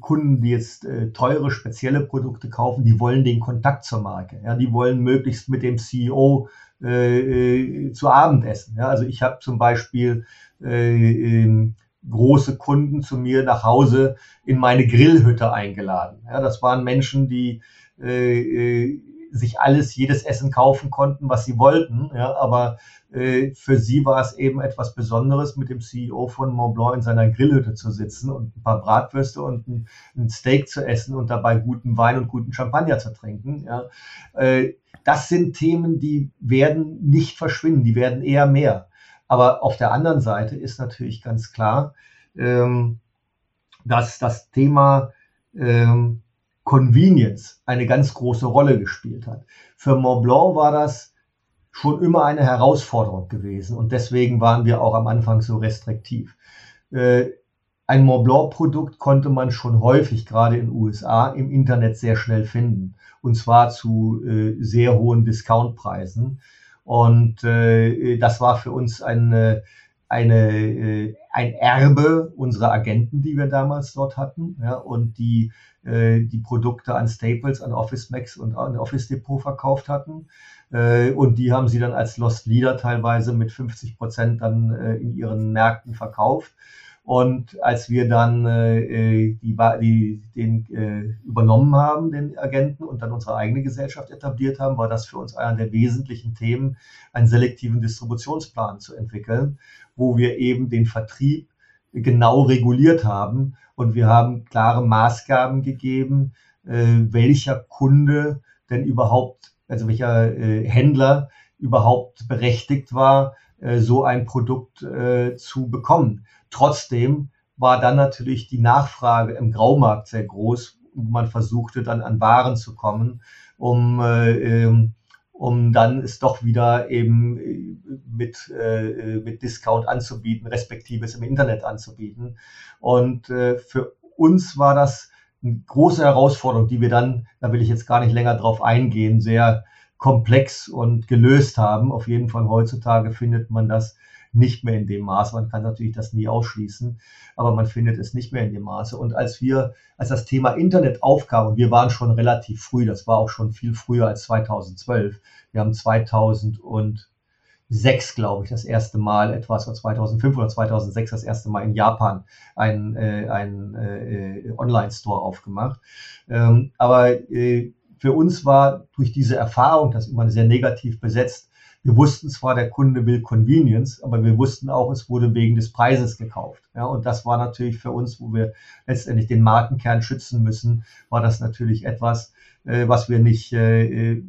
Kunden, die jetzt äh, teure, spezielle Produkte kaufen, die wollen den Kontakt zur Marke. Ja. Die wollen möglichst mit dem CEO äh, zu Abend essen. Ja. Also ich habe zum Beispiel äh, große Kunden zu mir nach Hause in meine Grillhütte eingeladen. Ja, das waren Menschen, die äh, sich alles, jedes Essen kaufen konnten, was sie wollten. Ja, aber äh, für sie war es eben etwas Besonderes, mit dem CEO von Montblanc in seiner Grillhütte zu sitzen und ein paar Bratwürste und ein, ein Steak zu essen und dabei guten Wein und guten Champagner zu trinken. Ja. Äh, das sind Themen, die werden nicht verschwinden, die werden eher mehr. Aber auf der anderen Seite ist natürlich ganz klar, ähm, dass das Thema ähm, Convenience eine ganz große Rolle gespielt hat. Für Mont Blanc war das schon immer eine Herausforderung gewesen und deswegen waren wir auch am Anfang so restriktiv. Äh, ein Mont Blanc-Produkt konnte man schon häufig, gerade in den USA, im Internet sehr schnell finden und zwar zu äh, sehr hohen Discountpreisen. Und äh, das war für uns eine, eine, äh, ein Erbe unserer Agenten, die wir damals dort hatten, ja, und die äh, die Produkte an Staples, an Office Max und an Office Depot verkauft hatten. Äh, und die haben sie dann als Lost Leader teilweise mit 50 Prozent dann in ihren Märkten verkauft. Und als wir dann äh, die, die, den äh, übernommen haben, den Agenten, und dann unsere eigene Gesellschaft etabliert haben, war das für uns einer der wesentlichen Themen, einen selektiven Distributionsplan zu entwickeln, wo wir eben den Vertrieb genau reguliert haben. Und wir haben klare Maßgaben gegeben, äh, welcher Kunde denn überhaupt, also welcher äh, Händler überhaupt berechtigt war, äh, so ein Produkt äh, zu bekommen. Trotzdem war dann natürlich die Nachfrage im Graumarkt sehr groß, wo man versuchte dann an Waren zu kommen, um, äh, um dann es doch wieder eben mit, äh, mit Discount anzubieten, respektive es im Internet anzubieten. Und äh, für uns war das eine große Herausforderung, die wir dann, da will ich jetzt gar nicht länger drauf eingehen, sehr komplex und gelöst haben. Auf jeden Fall heutzutage findet man das nicht mehr in dem Maß. Man kann natürlich das nie ausschließen, aber man findet es nicht mehr in dem Maße. Und als wir, als das Thema Internet aufkam, und wir waren schon relativ früh, das war auch schon viel früher als 2012. Wir haben 2006, glaube ich, das erste Mal etwas, oder 2005 oder 2006 das erste Mal in Japan ein, äh, ein äh, Online-Store aufgemacht. Ähm, aber äh, für uns war durch diese Erfahrung, das immer sehr negativ besetzt, wir wussten zwar, der Kunde will Convenience, aber wir wussten auch, es wurde wegen des Preises gekauft. Ja, und das war natürlich für uns, wo wir letztendlich den Markenkern schützen müssen, war das natürlich etwas, äh, was wir nicht, äh,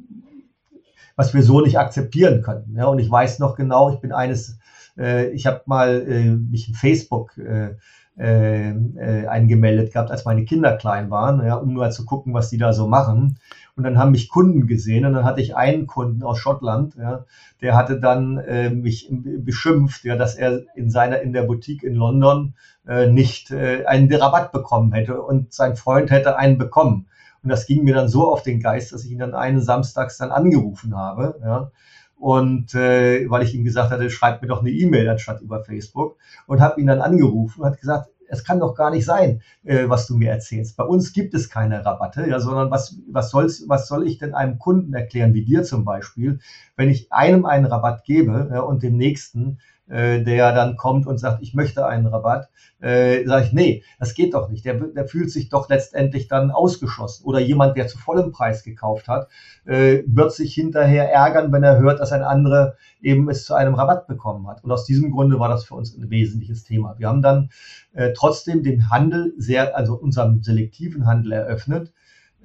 was wir so nicht akzeptieren können. Ja, und ich weiß noch genau, ich bin eines, äh, ich habe mal äh, mich in Facebook äh, äh, äh, eingemeldet gehabt, als meine Kinder klein waren, ja, um nur zu gucken, was die da so machen. Und dann haben mich Kunden gesehen und dann hatte ich einen Kunden aus Schottland, ja, der hatte dann äh, mich beschimpft, ja, dass er in seiner in der Boutique in London äh, nicht äh, einen Rabatt bekommen hätte und sein Freund hätte einen bekommen. Und das ging mir dann so auf den Geist, dass ich ihn dann einen Samstags dann angerufen habe. Ja. Und äh, weil ich ihm gesagt hatte, schreibt mir doch eine E-Mail anstatt über Facebook. Und habe ihn dann angerufen und hat gesagt, es kann doch gar nicht sein, äh, was du mir erzählst. Bei uns gibt es keine Rabatte, ja, sondern was, was, soll's, was soll ich denn einem Kunden erklären, wie dir zum Beispiel, wenn ich einem einen Rabatt gebe ja, und dem nächsten äh, der dann kommt und sagt, ich möchte einen Rabatt, äh, sage ich, nee, das geht doch nicht. Der, der fühlt sich doch letztendlich dann ausgeschlossen. Oder jemand, der zu vollem Preis gekauft hat, äh, wird sich hinterher ärgern, wenn er hört, dass ein anderer eben es zu einem Rabatt bekommen hat. Und aus diesem Grunde war das für uns ein wesentliches Thema. Wir haben dann äh, trotzdem den Handel sehr, also unserem selektiven Handel eröffnet,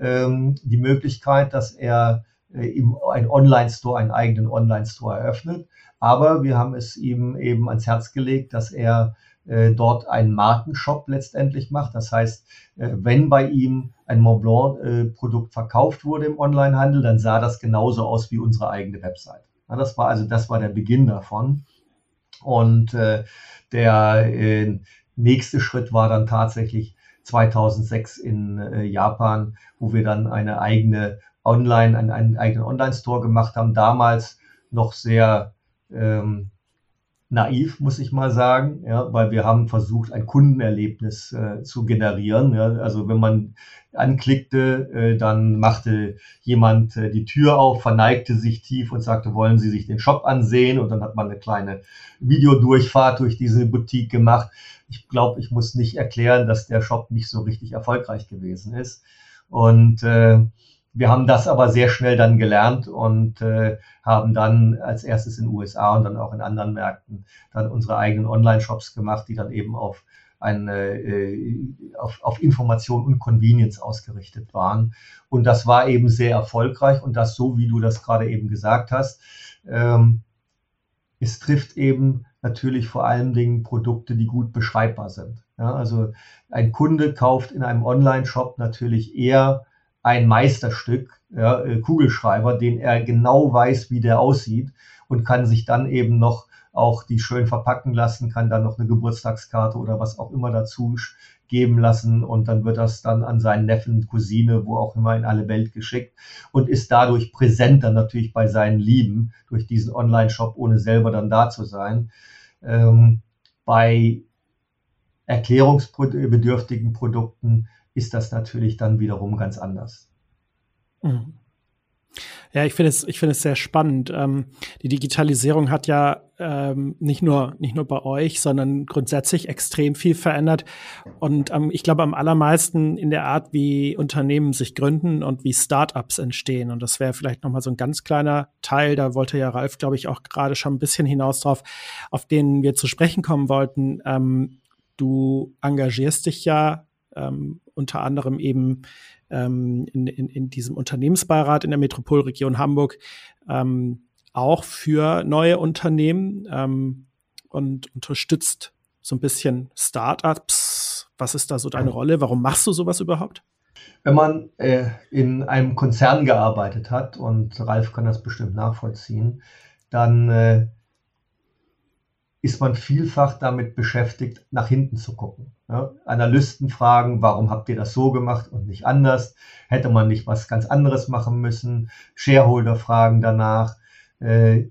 ähm, die Möglichkeit, dass er äh, im, ein Online-Store, einen eigenen Online-Store eröffnet aber wir haben es ihm eben ans Herz gelegt, dass er äh, dort einen Markenshop letztendlich macht. Das heißt, äh, wenn bei ihm ein Montblanc-Produkt äh, verkauft wurde im Onlinehandel, dann sah das genauso aus wie unsere eigene Website. Das war also das war der Beginn davon. Und der nächste Schritt war dann tatsächlich 2006 in Japan, wo wir dann eine eigene Online, einen, einen eigenen Online-Store gemacht haben. Damals noch sehr ähm, naiv, muss ich mal sagen, ja, weil wir haben versucht, ein Kundenerlebnis äh, zu generieren. Ja. Also wenn man anklickte, äh, dann machte jemand äh, die Tür auf, verneigte sich tief und sagte, wollen Sie sich den Shop ansehen? Und dann hat man eine kleine Videodurchfahrt durch diese Boutique gemacht. Ich glaube, ich muss nicht erklären, dass der Shop nicht so richtig erfolgreich gewesen ist. Und äh, wir haben das aber sehr schnell dann gelernt und äh, haben dann als erstes in USA und dann auch in anderen Märkten dann unsere eigenen Online-Shops gemacht, die dann eben auf, eine, äh, auf, auf Information und Convenience ausgerichtet waren. Und das war eben sehr erfolgreich und das so, wie du das gerade eben gesagt hast. Ähm, es trifft eben natürlich vor allen Dingen Produkte, die gut beschreibbar sind. Ja, also ein Kunde kauft in einem Online-Shop natürlich eher ein Meisterstück, ja, äh, Kugelschreiber, den er genau weiß, wie der aussieht und kann sich dann eben noch auch die schön verpacken lassen, kann dann noch eine Geburtstagskarte oder was auch immer dazu geben lassen und dann wird das dann an seinen Neffen, Cousine, wo auch immer in alle Welt geschickt und ist dadurch präsenter natürlich bei seinen Lieben durch diesen Online-Shop, ohne selber dann da zu sein. Ähm, bei erklärungsbedürftigen Produkten ist das natürlich dann wiederum ganz anders. Mhm. Ja, ich finde es, ich es sehr spannend. Ähm, die Digitalisierung hat ja ähm, nicht nur nicht nur bei euch, sondern grundsätzlich extrem viel verändert. Und ähm, ich glaube am allermeisten in der Art, wie Unternehmen sich gründen und wie Startups entstehen. Und das wäre vielleicht noch mal so ein ganz kleiner Teil. Da wollte ja Ralf, glaube ich, auch gerade schon ein bisschen hinaus drauf, auf den wir zu sprechen kommen wollten. Ähm, du engagierst dich ja ähm, unter anderem eben ähm, in, in, in diesem Unternehmensbeirat in der Metropolregion Hamburg ähm, auch für neue Unternehmen ähm, und unterstützt so ein bisschen Startups. Was ist da so deine Rolle? Warum machst du sowas überhaupt? Wenn man äh, in einem Konzern gearbeitet hat, und Ralf kann das bestimmt nachvollziehen, dann äh, ist man vielfach damit beschäftigt, nach hinten zu gucken. Ja, Analysten fragen, warum habt ihr das so gemacht und nicht anders? Hätte man nicht was ganz anderes machen müssen? Shareholder fragen danach. Äh,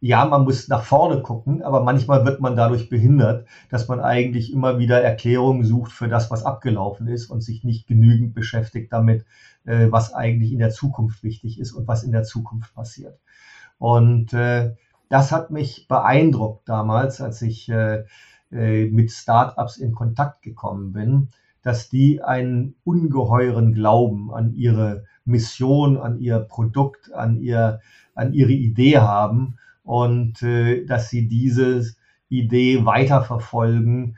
ja, man muss nach vorne gucken, aber manchmal wird man dadurch behindert, dass man eigentlich immer wieder Erklärungen sucht für das, was abgelaufen ist und sich nicht genügend beschäftigt damit, äh, was eigentlich in der Zukunft wichtig ist und was in der Zukunft passiert. Und äh, das hat mich beeindruckt damals, als ich äh, äh, mit Startups in Kontakt gekommen bin, dass die einen ungeheuren Glauben an ihre Mission, an ihr Produkt, an, ihr, an ihre Idee haben und äh, dass sie diese Idee weiterverfolgen,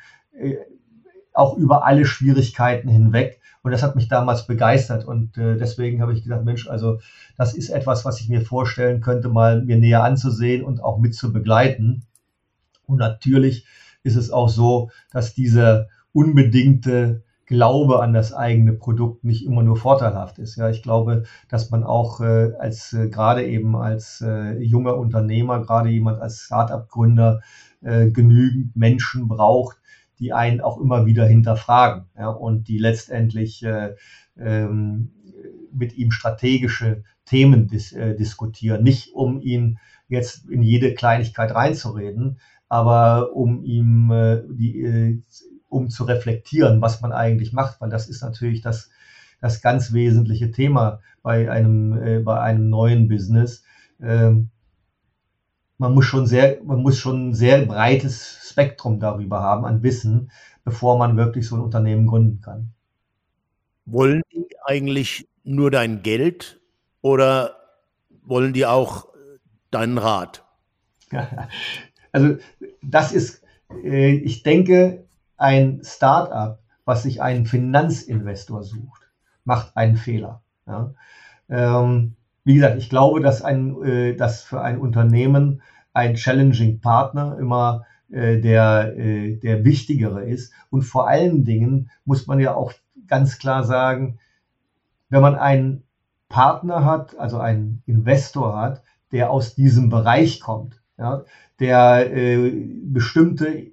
auch über alle Schwierigkeiten hinweg. Und das hat mich damals begeistert. Und äh, deswegen habe ich gedacht, Mensch, also das ist etwas, was ich mir vorstellen könnte, mal mir näher anzusehen und auch mit zu begleiten. Und natürlich ist es auch so, dass dieser unbedingte Glaube an das eigene Produkt nicht immer nur vorteilhaft ist. Ja, ich glaube, dass man auch äh, als äh, gerade eben als äh, junger Unternehmer, gerade jemand als Start-up-Gründer äh, genügend Menschen braucht, die einen auch immer wieder hinterfragen ja, und die letztendlich äh, ähm, mit ihm strategische Themen dis, äh, diskutieren. Nicht um ihn jetzt in jede Kleinigkeit reinzureden, aber um ihm äh, die, äh, um zu reflektieren, was man eigentlich macht, weil das ist natürlich das, das ganz wesentliche Thema bei einem, äh, bei einem neuen Business. Ähm, man muss schon sehr, man muss schon ein sehr breites Spektrum darüber haben an Wissen, bevor man wirklich so ein Unternehmen gründen kann. Wollen die eigentlich nur dein Geld oder wollen die auch deinen Rat? Also das ist, äh, ich denke, ein Startup, was sich einen Finanzinvestor sucht, macht einen Fehler. Ja. Ähm, wie gesagt, ich glaube, dass, ein, äh, dass für ein Unternehmen ein Challenging Partner immer äh, der, äh, der wichtigere ist. Und vor allen Dingen muss man ja auch ganz klar sagen, wenn man einen Partner hat, also einen Investor hat, der aus diesem Bereich kommt, ja, der äh, bestimmte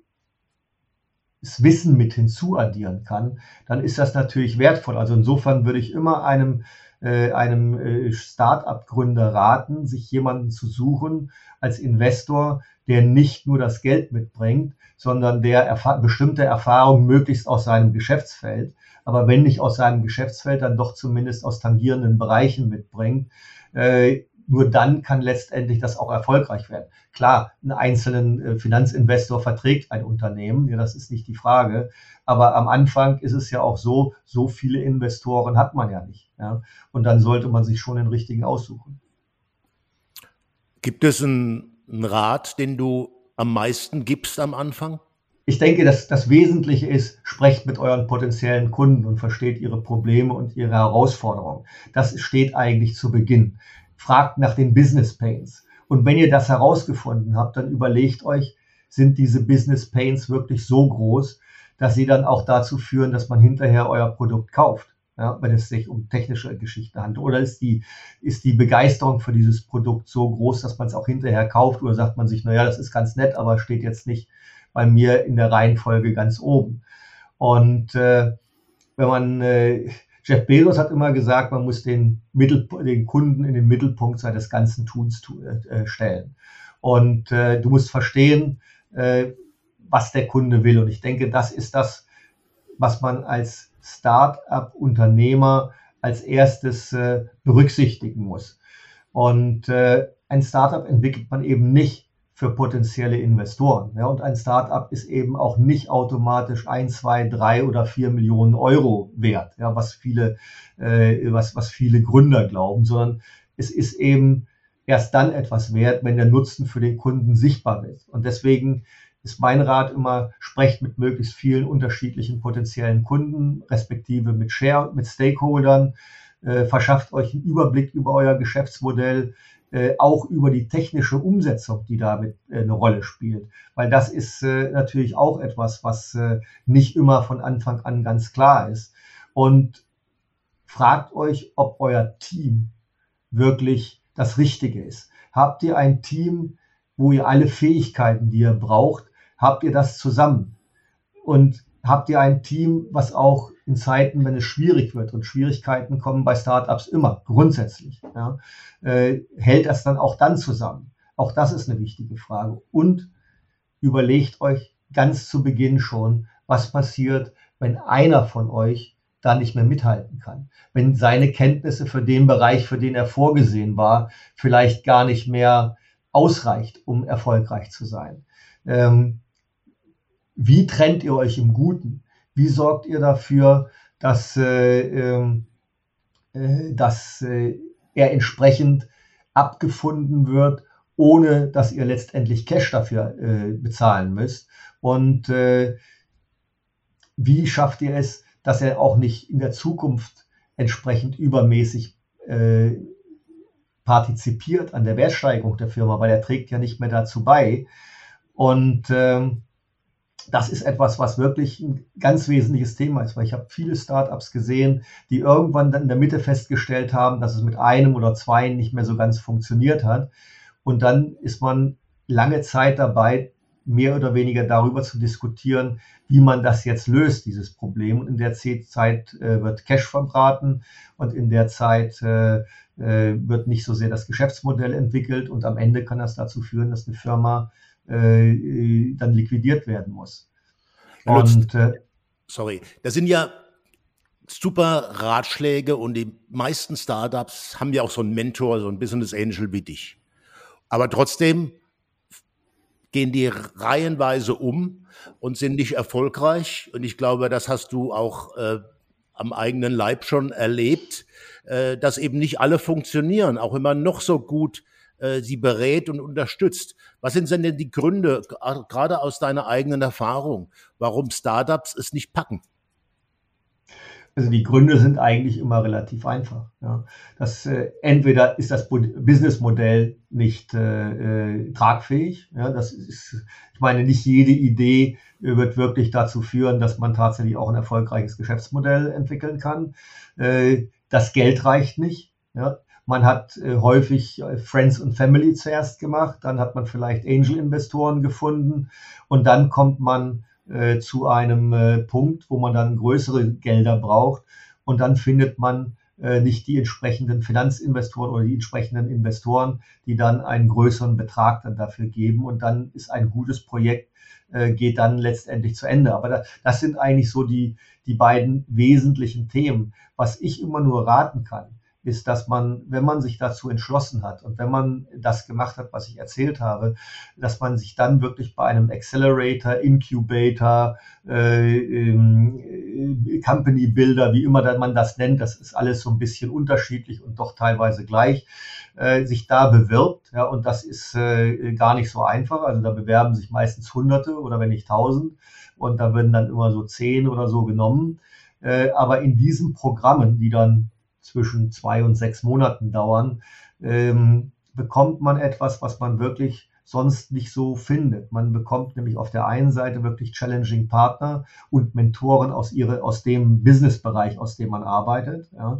Wissen mit hinzuaddieren kann, dann ist das natürlich wertvoll. Also insofern würde ich immer einem, einem äh, Start-up-Gründer raten, sich jemanden zu suchen als Investor, der nicht nur das Geld mitbringt, sondern der erfahr bestimmte Erfahrungen möglichst aus seinem Geschäftsfeld, aber wenn nicht aus seinem Geschäftsfeld, dann doch zumindest aus tangierenden Bereichen mitbringt. Äh, nur dann kann letztendlich das auch erfolgreich werden. Klar, einen einzelnen äh, Finanzinvestor verträgt ein Unternehmen, ja, das ist nicht die Frage. Aber am Anfang ist es ja auch so, so viele Investoren hat man ja nicht. Ja? Und dann sollte man sich schon den richtigen aussuchen. Gibt es einen, einen Rat, den du am meisten gibst am Anfang? Ich denke, dass das Wesentliche ist, sprecht mit euren potenziellen Kunden und versteht ihre Probleme und ihre Herausforderungen. Das steht eigentlich zu Beginn fragt nach den Business Pains. Und wenn ihr das herausgefunden habt, dann überlegt euch, sind diese Business Pains wirklich so groß, dass sie dann auch dazu führen, dass man hinterher euer Produkt kauft, ja, wenn es sich um technische Geschichten handelt. Oder ist die, ist die Begeisterung für dieses Produkt so groß, dass man es auch hinterher kauft? Oder sagt man sich, naja, das ist ganz nett, aber steht jetzt nicht bei mir in der Reihenfolge ganz oben. Und äh, wenn man äh, Jeff Bezos hat immer gesagt, man muss den, Mittel, den Kunden in den Mittelpunkt seines ganzen Tuns äh, stellen. Und äh, du musst verstehen, äh, was der Kunde will. Und ich denke, das ist das, was man als Start-up-Unternehmer als erstes äh, berücksichtigen muss. Und äh, ein Startup entwickelt man eben nicht für potenzielle Investoren. Ja, und ein Startup ist eben auch nicht automatisch ein, zwei, drei oder vier Millionen Euro wert, ja, was viele, äh, was, was viele Gründer glauben, sondern es ist eben erst dann etwas wert, wenn der Nutzen für den Kunden sichtbar wird. Und deswegen ist mein Rat immer, sprecht mit möglichst vielen unterschiedlichen potenziellen Kunden, respektive mit Share, mit Stakeholdern, äh, verschafft euch einen Überblick über euer Geschäftsmodell, äh, auch über die technische Umsetzung, die damit äh, eine Rolle spielt. Weil das ist äh, natürlich auch etwas, was nicht immer von Anfang an ganz klar ist. Und fragt euch, ob euer Team wirklich das Richtige ist. Habt ihr ein Team, wo ihr alle Fähigkeiten, die ihr braucht, habt ihr das zusammen? Und habt ihr ein Team, was auch in Zeiten, wenn es schwierig wird und Schwierigkeiten kommen bei Startups immer, grundsätzlich, ja, äh, hält das dann auch dann zusammen? Auch das ist eine wichtige Frage. Und überlegt euch ganz zu Beginn schon, was passiert, wenn einer von euch da nicht mehr mithalten kann. Wenn seine Kenntnisse für den Bereich, für den er vorgesehen war, vielleicht gar nicht mehr ausreicht, um erfolgreich zu sein. Ähm, wie trennt ihr euch im Guten? Wie sorgt ihr dafür, dass, äh, ähm, äh, dass äh, er entsprechend abgefunden wird, ohne dass ihr letztendlich Cash dafür bezahlen müsst? Und wie schafft ihr es, dass er auch nicht in der Zukunft entsprechend übermäßig äh, partizipiert an der Wertsteigerung der Firma, weil er trägt ja nicht mehr dazu bei. Und ähm, das ist etwas, was wirklich ein ganz wesentliches Thema ist, weil ich habe viele Startups gesehen, die irgendwann dann in der Mitte festgestellt haben, dass es mit einem oder zwei nicht mehr so ganz funktioniert hat. Und dann ist man lange Zeit dabei, mehr oder weniger darüber zu diskutieren, wie man das jetzt löst, dieses Problem. Und in der Zeit äh, wird Cash verbraten und in der Zeit äh, äh, wird nicht so sehr das Geschäftsmodell entwickelt und am Ende kann das dazu führen, dass eine Firma äh, dann liquidiert werden muss. Und, äh, sorry, das sind ja super Ratschläge und die meisten Startups haben ja auch so einen Mentor, so ein Business Angel wie dich. Aber trotzdem gehen die reihenweise um und sind nicht erfolgreich. Und ich glaube, das hast du auch äh, am eigenen Leib schon erlebt, äh, dass eben nicht alle funktionieren, auch wenn man noch so gut äh, sie berät und unterstützt. Was sind denn die Gründe, gerade aus deiner eigenen Erfahrung, warum Startups es nicht packen? Also die Gründe sind eigentlich immer relativ einfach. Ja. Das, äh, entweder ist das Businessmodell nicht äh, äh, tragfähig. Ja. Das ist, ich meine, nicht jede Idee wird wirklich dazu führen, dass man tatsächlich auch ein erfolgreiches Geschäftsmodell entwickeln kann. Äh, das Geld reicht nicht. Ja. Man hat äh, häufig äh, Friends und Family zuerst gemacht, dann hat man vielleicht Angel-Investoren gefunden und dann kommt man äh, zu einem äh, Punkt, wo man dann größere Gelder braucht und dann findet man äh, nicht die entsprechenden Finanzinvestoren oder die entsprechenden Investoren, die dann einen größeren Betrag dann dafür geben und dann ist ein gutes Projekt äh, geht dann letztendlich zu Ende. Aber da, das sind eigentlich so die, die beiden wesentlichen Themen. Was ich immer nur raten kann, ist, dass man, wenn man sich dazu entschlossen hat und wenn man das gemacht hat, was ich erzählt habe, dass man sich dann wirklich bei einem Accelerator, Incubator, äh, äh, Company Builder, wie immer man das nennt, das ist alles so ein bisschen unterschiedlich und doch teilweise gleich, äh, sich da bewirbt. Ja, und das ist äh, gar nicht so einfach. Also da bewerben sich meistens Hunderte oder wenn nicht Tausend und da werden dann immer so zehn oder so genommen. Äh, aber in diesen Programmen, die dann zwischen zwei und sechs Monaten dauern, ähm, bekommt man etwas, was man wirklich sonst nicht so findet. Man bekommt nämlich auf der einen Seite wirklich challenging Partner und Mentoren aus ihre, aus dem Businessbereich, aus dem man arbeitet. Ja.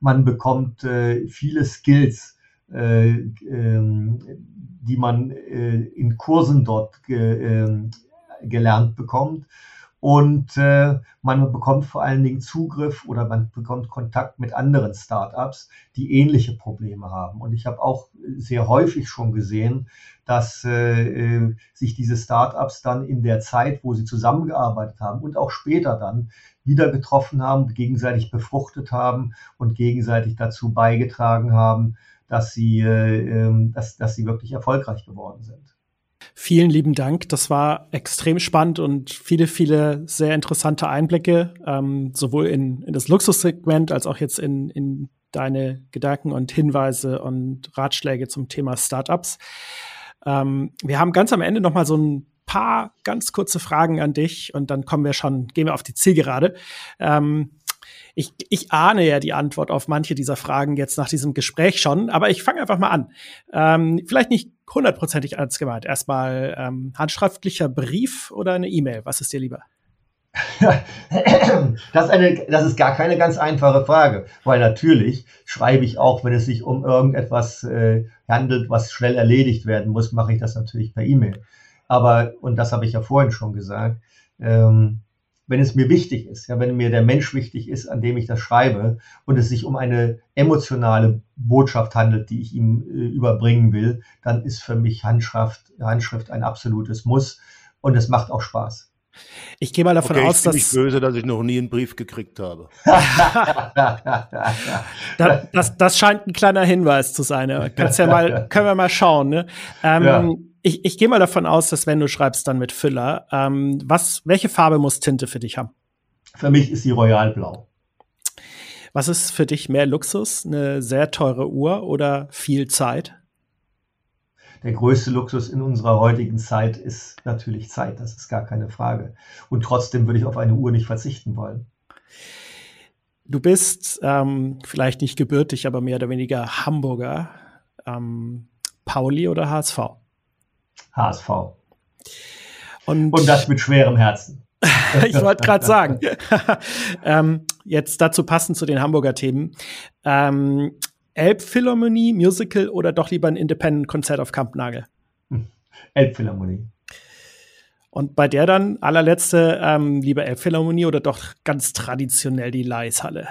Man bekommt äh, viele Skills, äh, äh, die man äh, in Kursen dort ähm, gelernt bekommt und äh, man bekommt vor allen Dingen Zugriff oder man bekommt Kontakt mit anderen Startups, die ähnliche Probleme haben. Und ich habe auch sehr häufig schon gesehen, dass äh, äh, sich diese Startups dann in der Zeit, wo sie zusammengearbeitet haben und auch später dann wieder getroffen haben, gegenseitig befruchtet haben und gegenseitig dazu beigetragen haben, dass sie, äh, ähm, dass, dass sie wirklich erfolgreich geworden sind. Vielen lieben Dank. Das war extrem spannend und viele, viele sehr interessante Einblicke, ähm, sowohl in, in das Luxussegment als auch jetzt in, in deine Gedanken und Hinweise und Ratschläge zum Thema Startups. Ähm, wir haben ganz am Ende noch mal so ein paar ganz kurze Fragen an dich und dann kommen wir schon, gehen wir auf die Zielgerade. Ähm, ich, ich ahne ja die Antwort auf manche dieser Fragen jetzt nach diesem Gespräch schon, aber ich fange einfach mal an. Ähm, vielleicht nicht hundertprozentig ernst gemeint. Erstmal ähm, handschriftlicher Brief oder eine E-Mail? Was ist dir lieber? das, ist eine, das ist gar keine ganz einfache Frage, weil natürlich schreibe ich auch, wenn es sich um irgendetwas äh, handelt, was schnell erledigt werden muss, mache ich das natürlich per E-Mail. Aber, und das habe ich ja vorhin schon gesagt, ähm, wenn es mir wichtig ist, ja, wenn mir der Mensch wichtig ist, an dem ich das schreibe und es sich um eine emotionale Botschaft handelt, die ich ihm äh, überbringen will, dann ist für mich Handschrift, Handschrift ein absolutes Muss und es macht auch Spaß. Ich gehe mal davon okay, aus, ich bin dass nicht böse, dass ich noch nie einen Brief gekriegt habe. das, das, das, scheint ein kleiner Hinweis zu sein. Kannst ja mal, können wir mal schauen. Ne? Ähm, ja ich, ich gehe mal davon aus, dass wenn du schreibst, dann mit Füller. Ähm, was, welche Farbe muss Tinte für dich haben? Für mich ist sie royalblau. Was ist für dich mehr Luxus? Eine sehr teure Uhr oder viel Zeit? Der größte Luxus in unserer heutigen Zeit ist natürlich Zeit, das ist gar keine Frage. Und trotzdem würde ich auf eine Uhr nicht verzichten wollen. Du bist ähm, vielleicht nicht gebürtig, aber mehr oder weniger Hamburger. Ähm, Pauli oder HSV? HSV. Und, und das mit schwerem Herzen. ich wollte gerade sagen. ähm, jetzt dazu passend zu den Hamburger Themen. Ähm, Elbphilharmonie, Musical oder doch lieber ein Independent-Konzert auf Kampnagel? Elbphilharmonie. Und bei der dann allerletzte, ähm, lieber Elbphilharmonie oder doch ganz traditionell die Leishalle?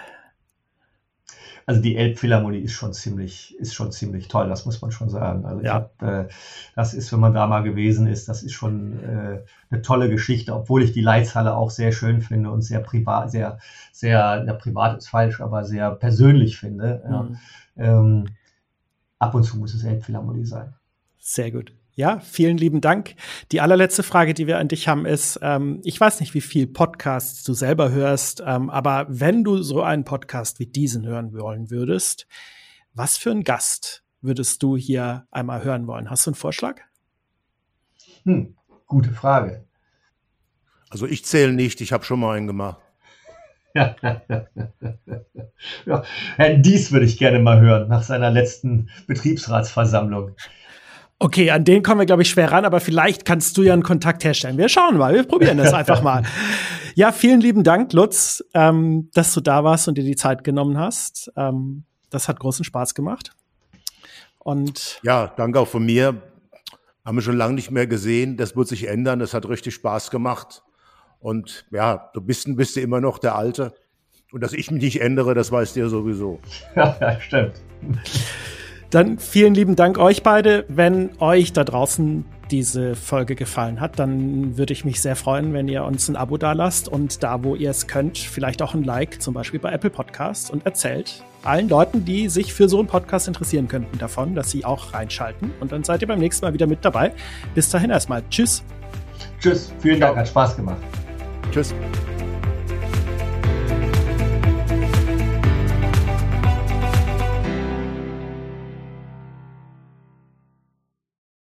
Also die Elbphilharmonie ist schon ziemlich, ist schon ziemlich toll, das muss man schon sagen. Also ja. Hab, äh, das ist, wenn man da mal gewesen ist, das ist schon äh, eine tolle Geschichte, obwohl ich die Leitshalle auch sehr schön finde und sehr privat, sehr, sehr, ja, privat ist falsch, aber sehr persönlich finde. Mhm. Ja. Ähm, ab und zu muss es Elbphilharmonie sein. Sehr gut. Ja, vielen lieben Dank. Die allerletzte Frage, die wir an dich haben, ist, ähm, ich weiß nicht, wie viel Podcasts du selber hörst, ähm, aber wenn du so einen Podcast wie diesen hören wollen würdest, was für einen Gast würdest du hier einmal hören wollen? Hast du einen Vorschlag? Hm, gute Frage. Also ich zähle nicht, ich habe schon mal einen gemacht. ja, Herrn Dies würde ich gerne mal hören nach seiner letzten Betriebsratsversammlung. Okay, an den kommen wir, glaube ich, schwer ran, aber vielleicht kannst du ja einen Kontakt herstellen. Wir schauen mal, wir probieren das einfach mal. Ja, vielen lieben Dank, Lutz, ähm, dass du da warst und dir die Zeit genommen hast. Ähm, das hat großen Spaß gemacht. Und ja, danke auch von mir. Haben wir schon lange nicht mehr gesehen. Das wird sich ändern. Das hat richtig Spaß gemacht. Und ja, du bist, bist du immer noch der Alte. Und dass ich mich nicht ändere, das weißt du ja sowieso. Ja, stimmt. Dann vielen lieben Dank euch beide. Wenn euch da draußen diese Folge gefallen hat, dann würde ich mich sehr freuen, wenn ihr uns ein Abo da lasst und da, wo ihr es könnt, vielleicht auch ein Like, zum Beispiel bei Apple Podcasts und erzählt allen Leuten, die sich für so einen Podcast interessieren könnten, davon, dass sie auch reinschalten. Und dann seid ihr beim nächsten Mal wieder mit dabei. Bis dahin erstmal. Tschüss. Tschüss. Vielen Dank. Hat Spaß gemacht. Tschüss.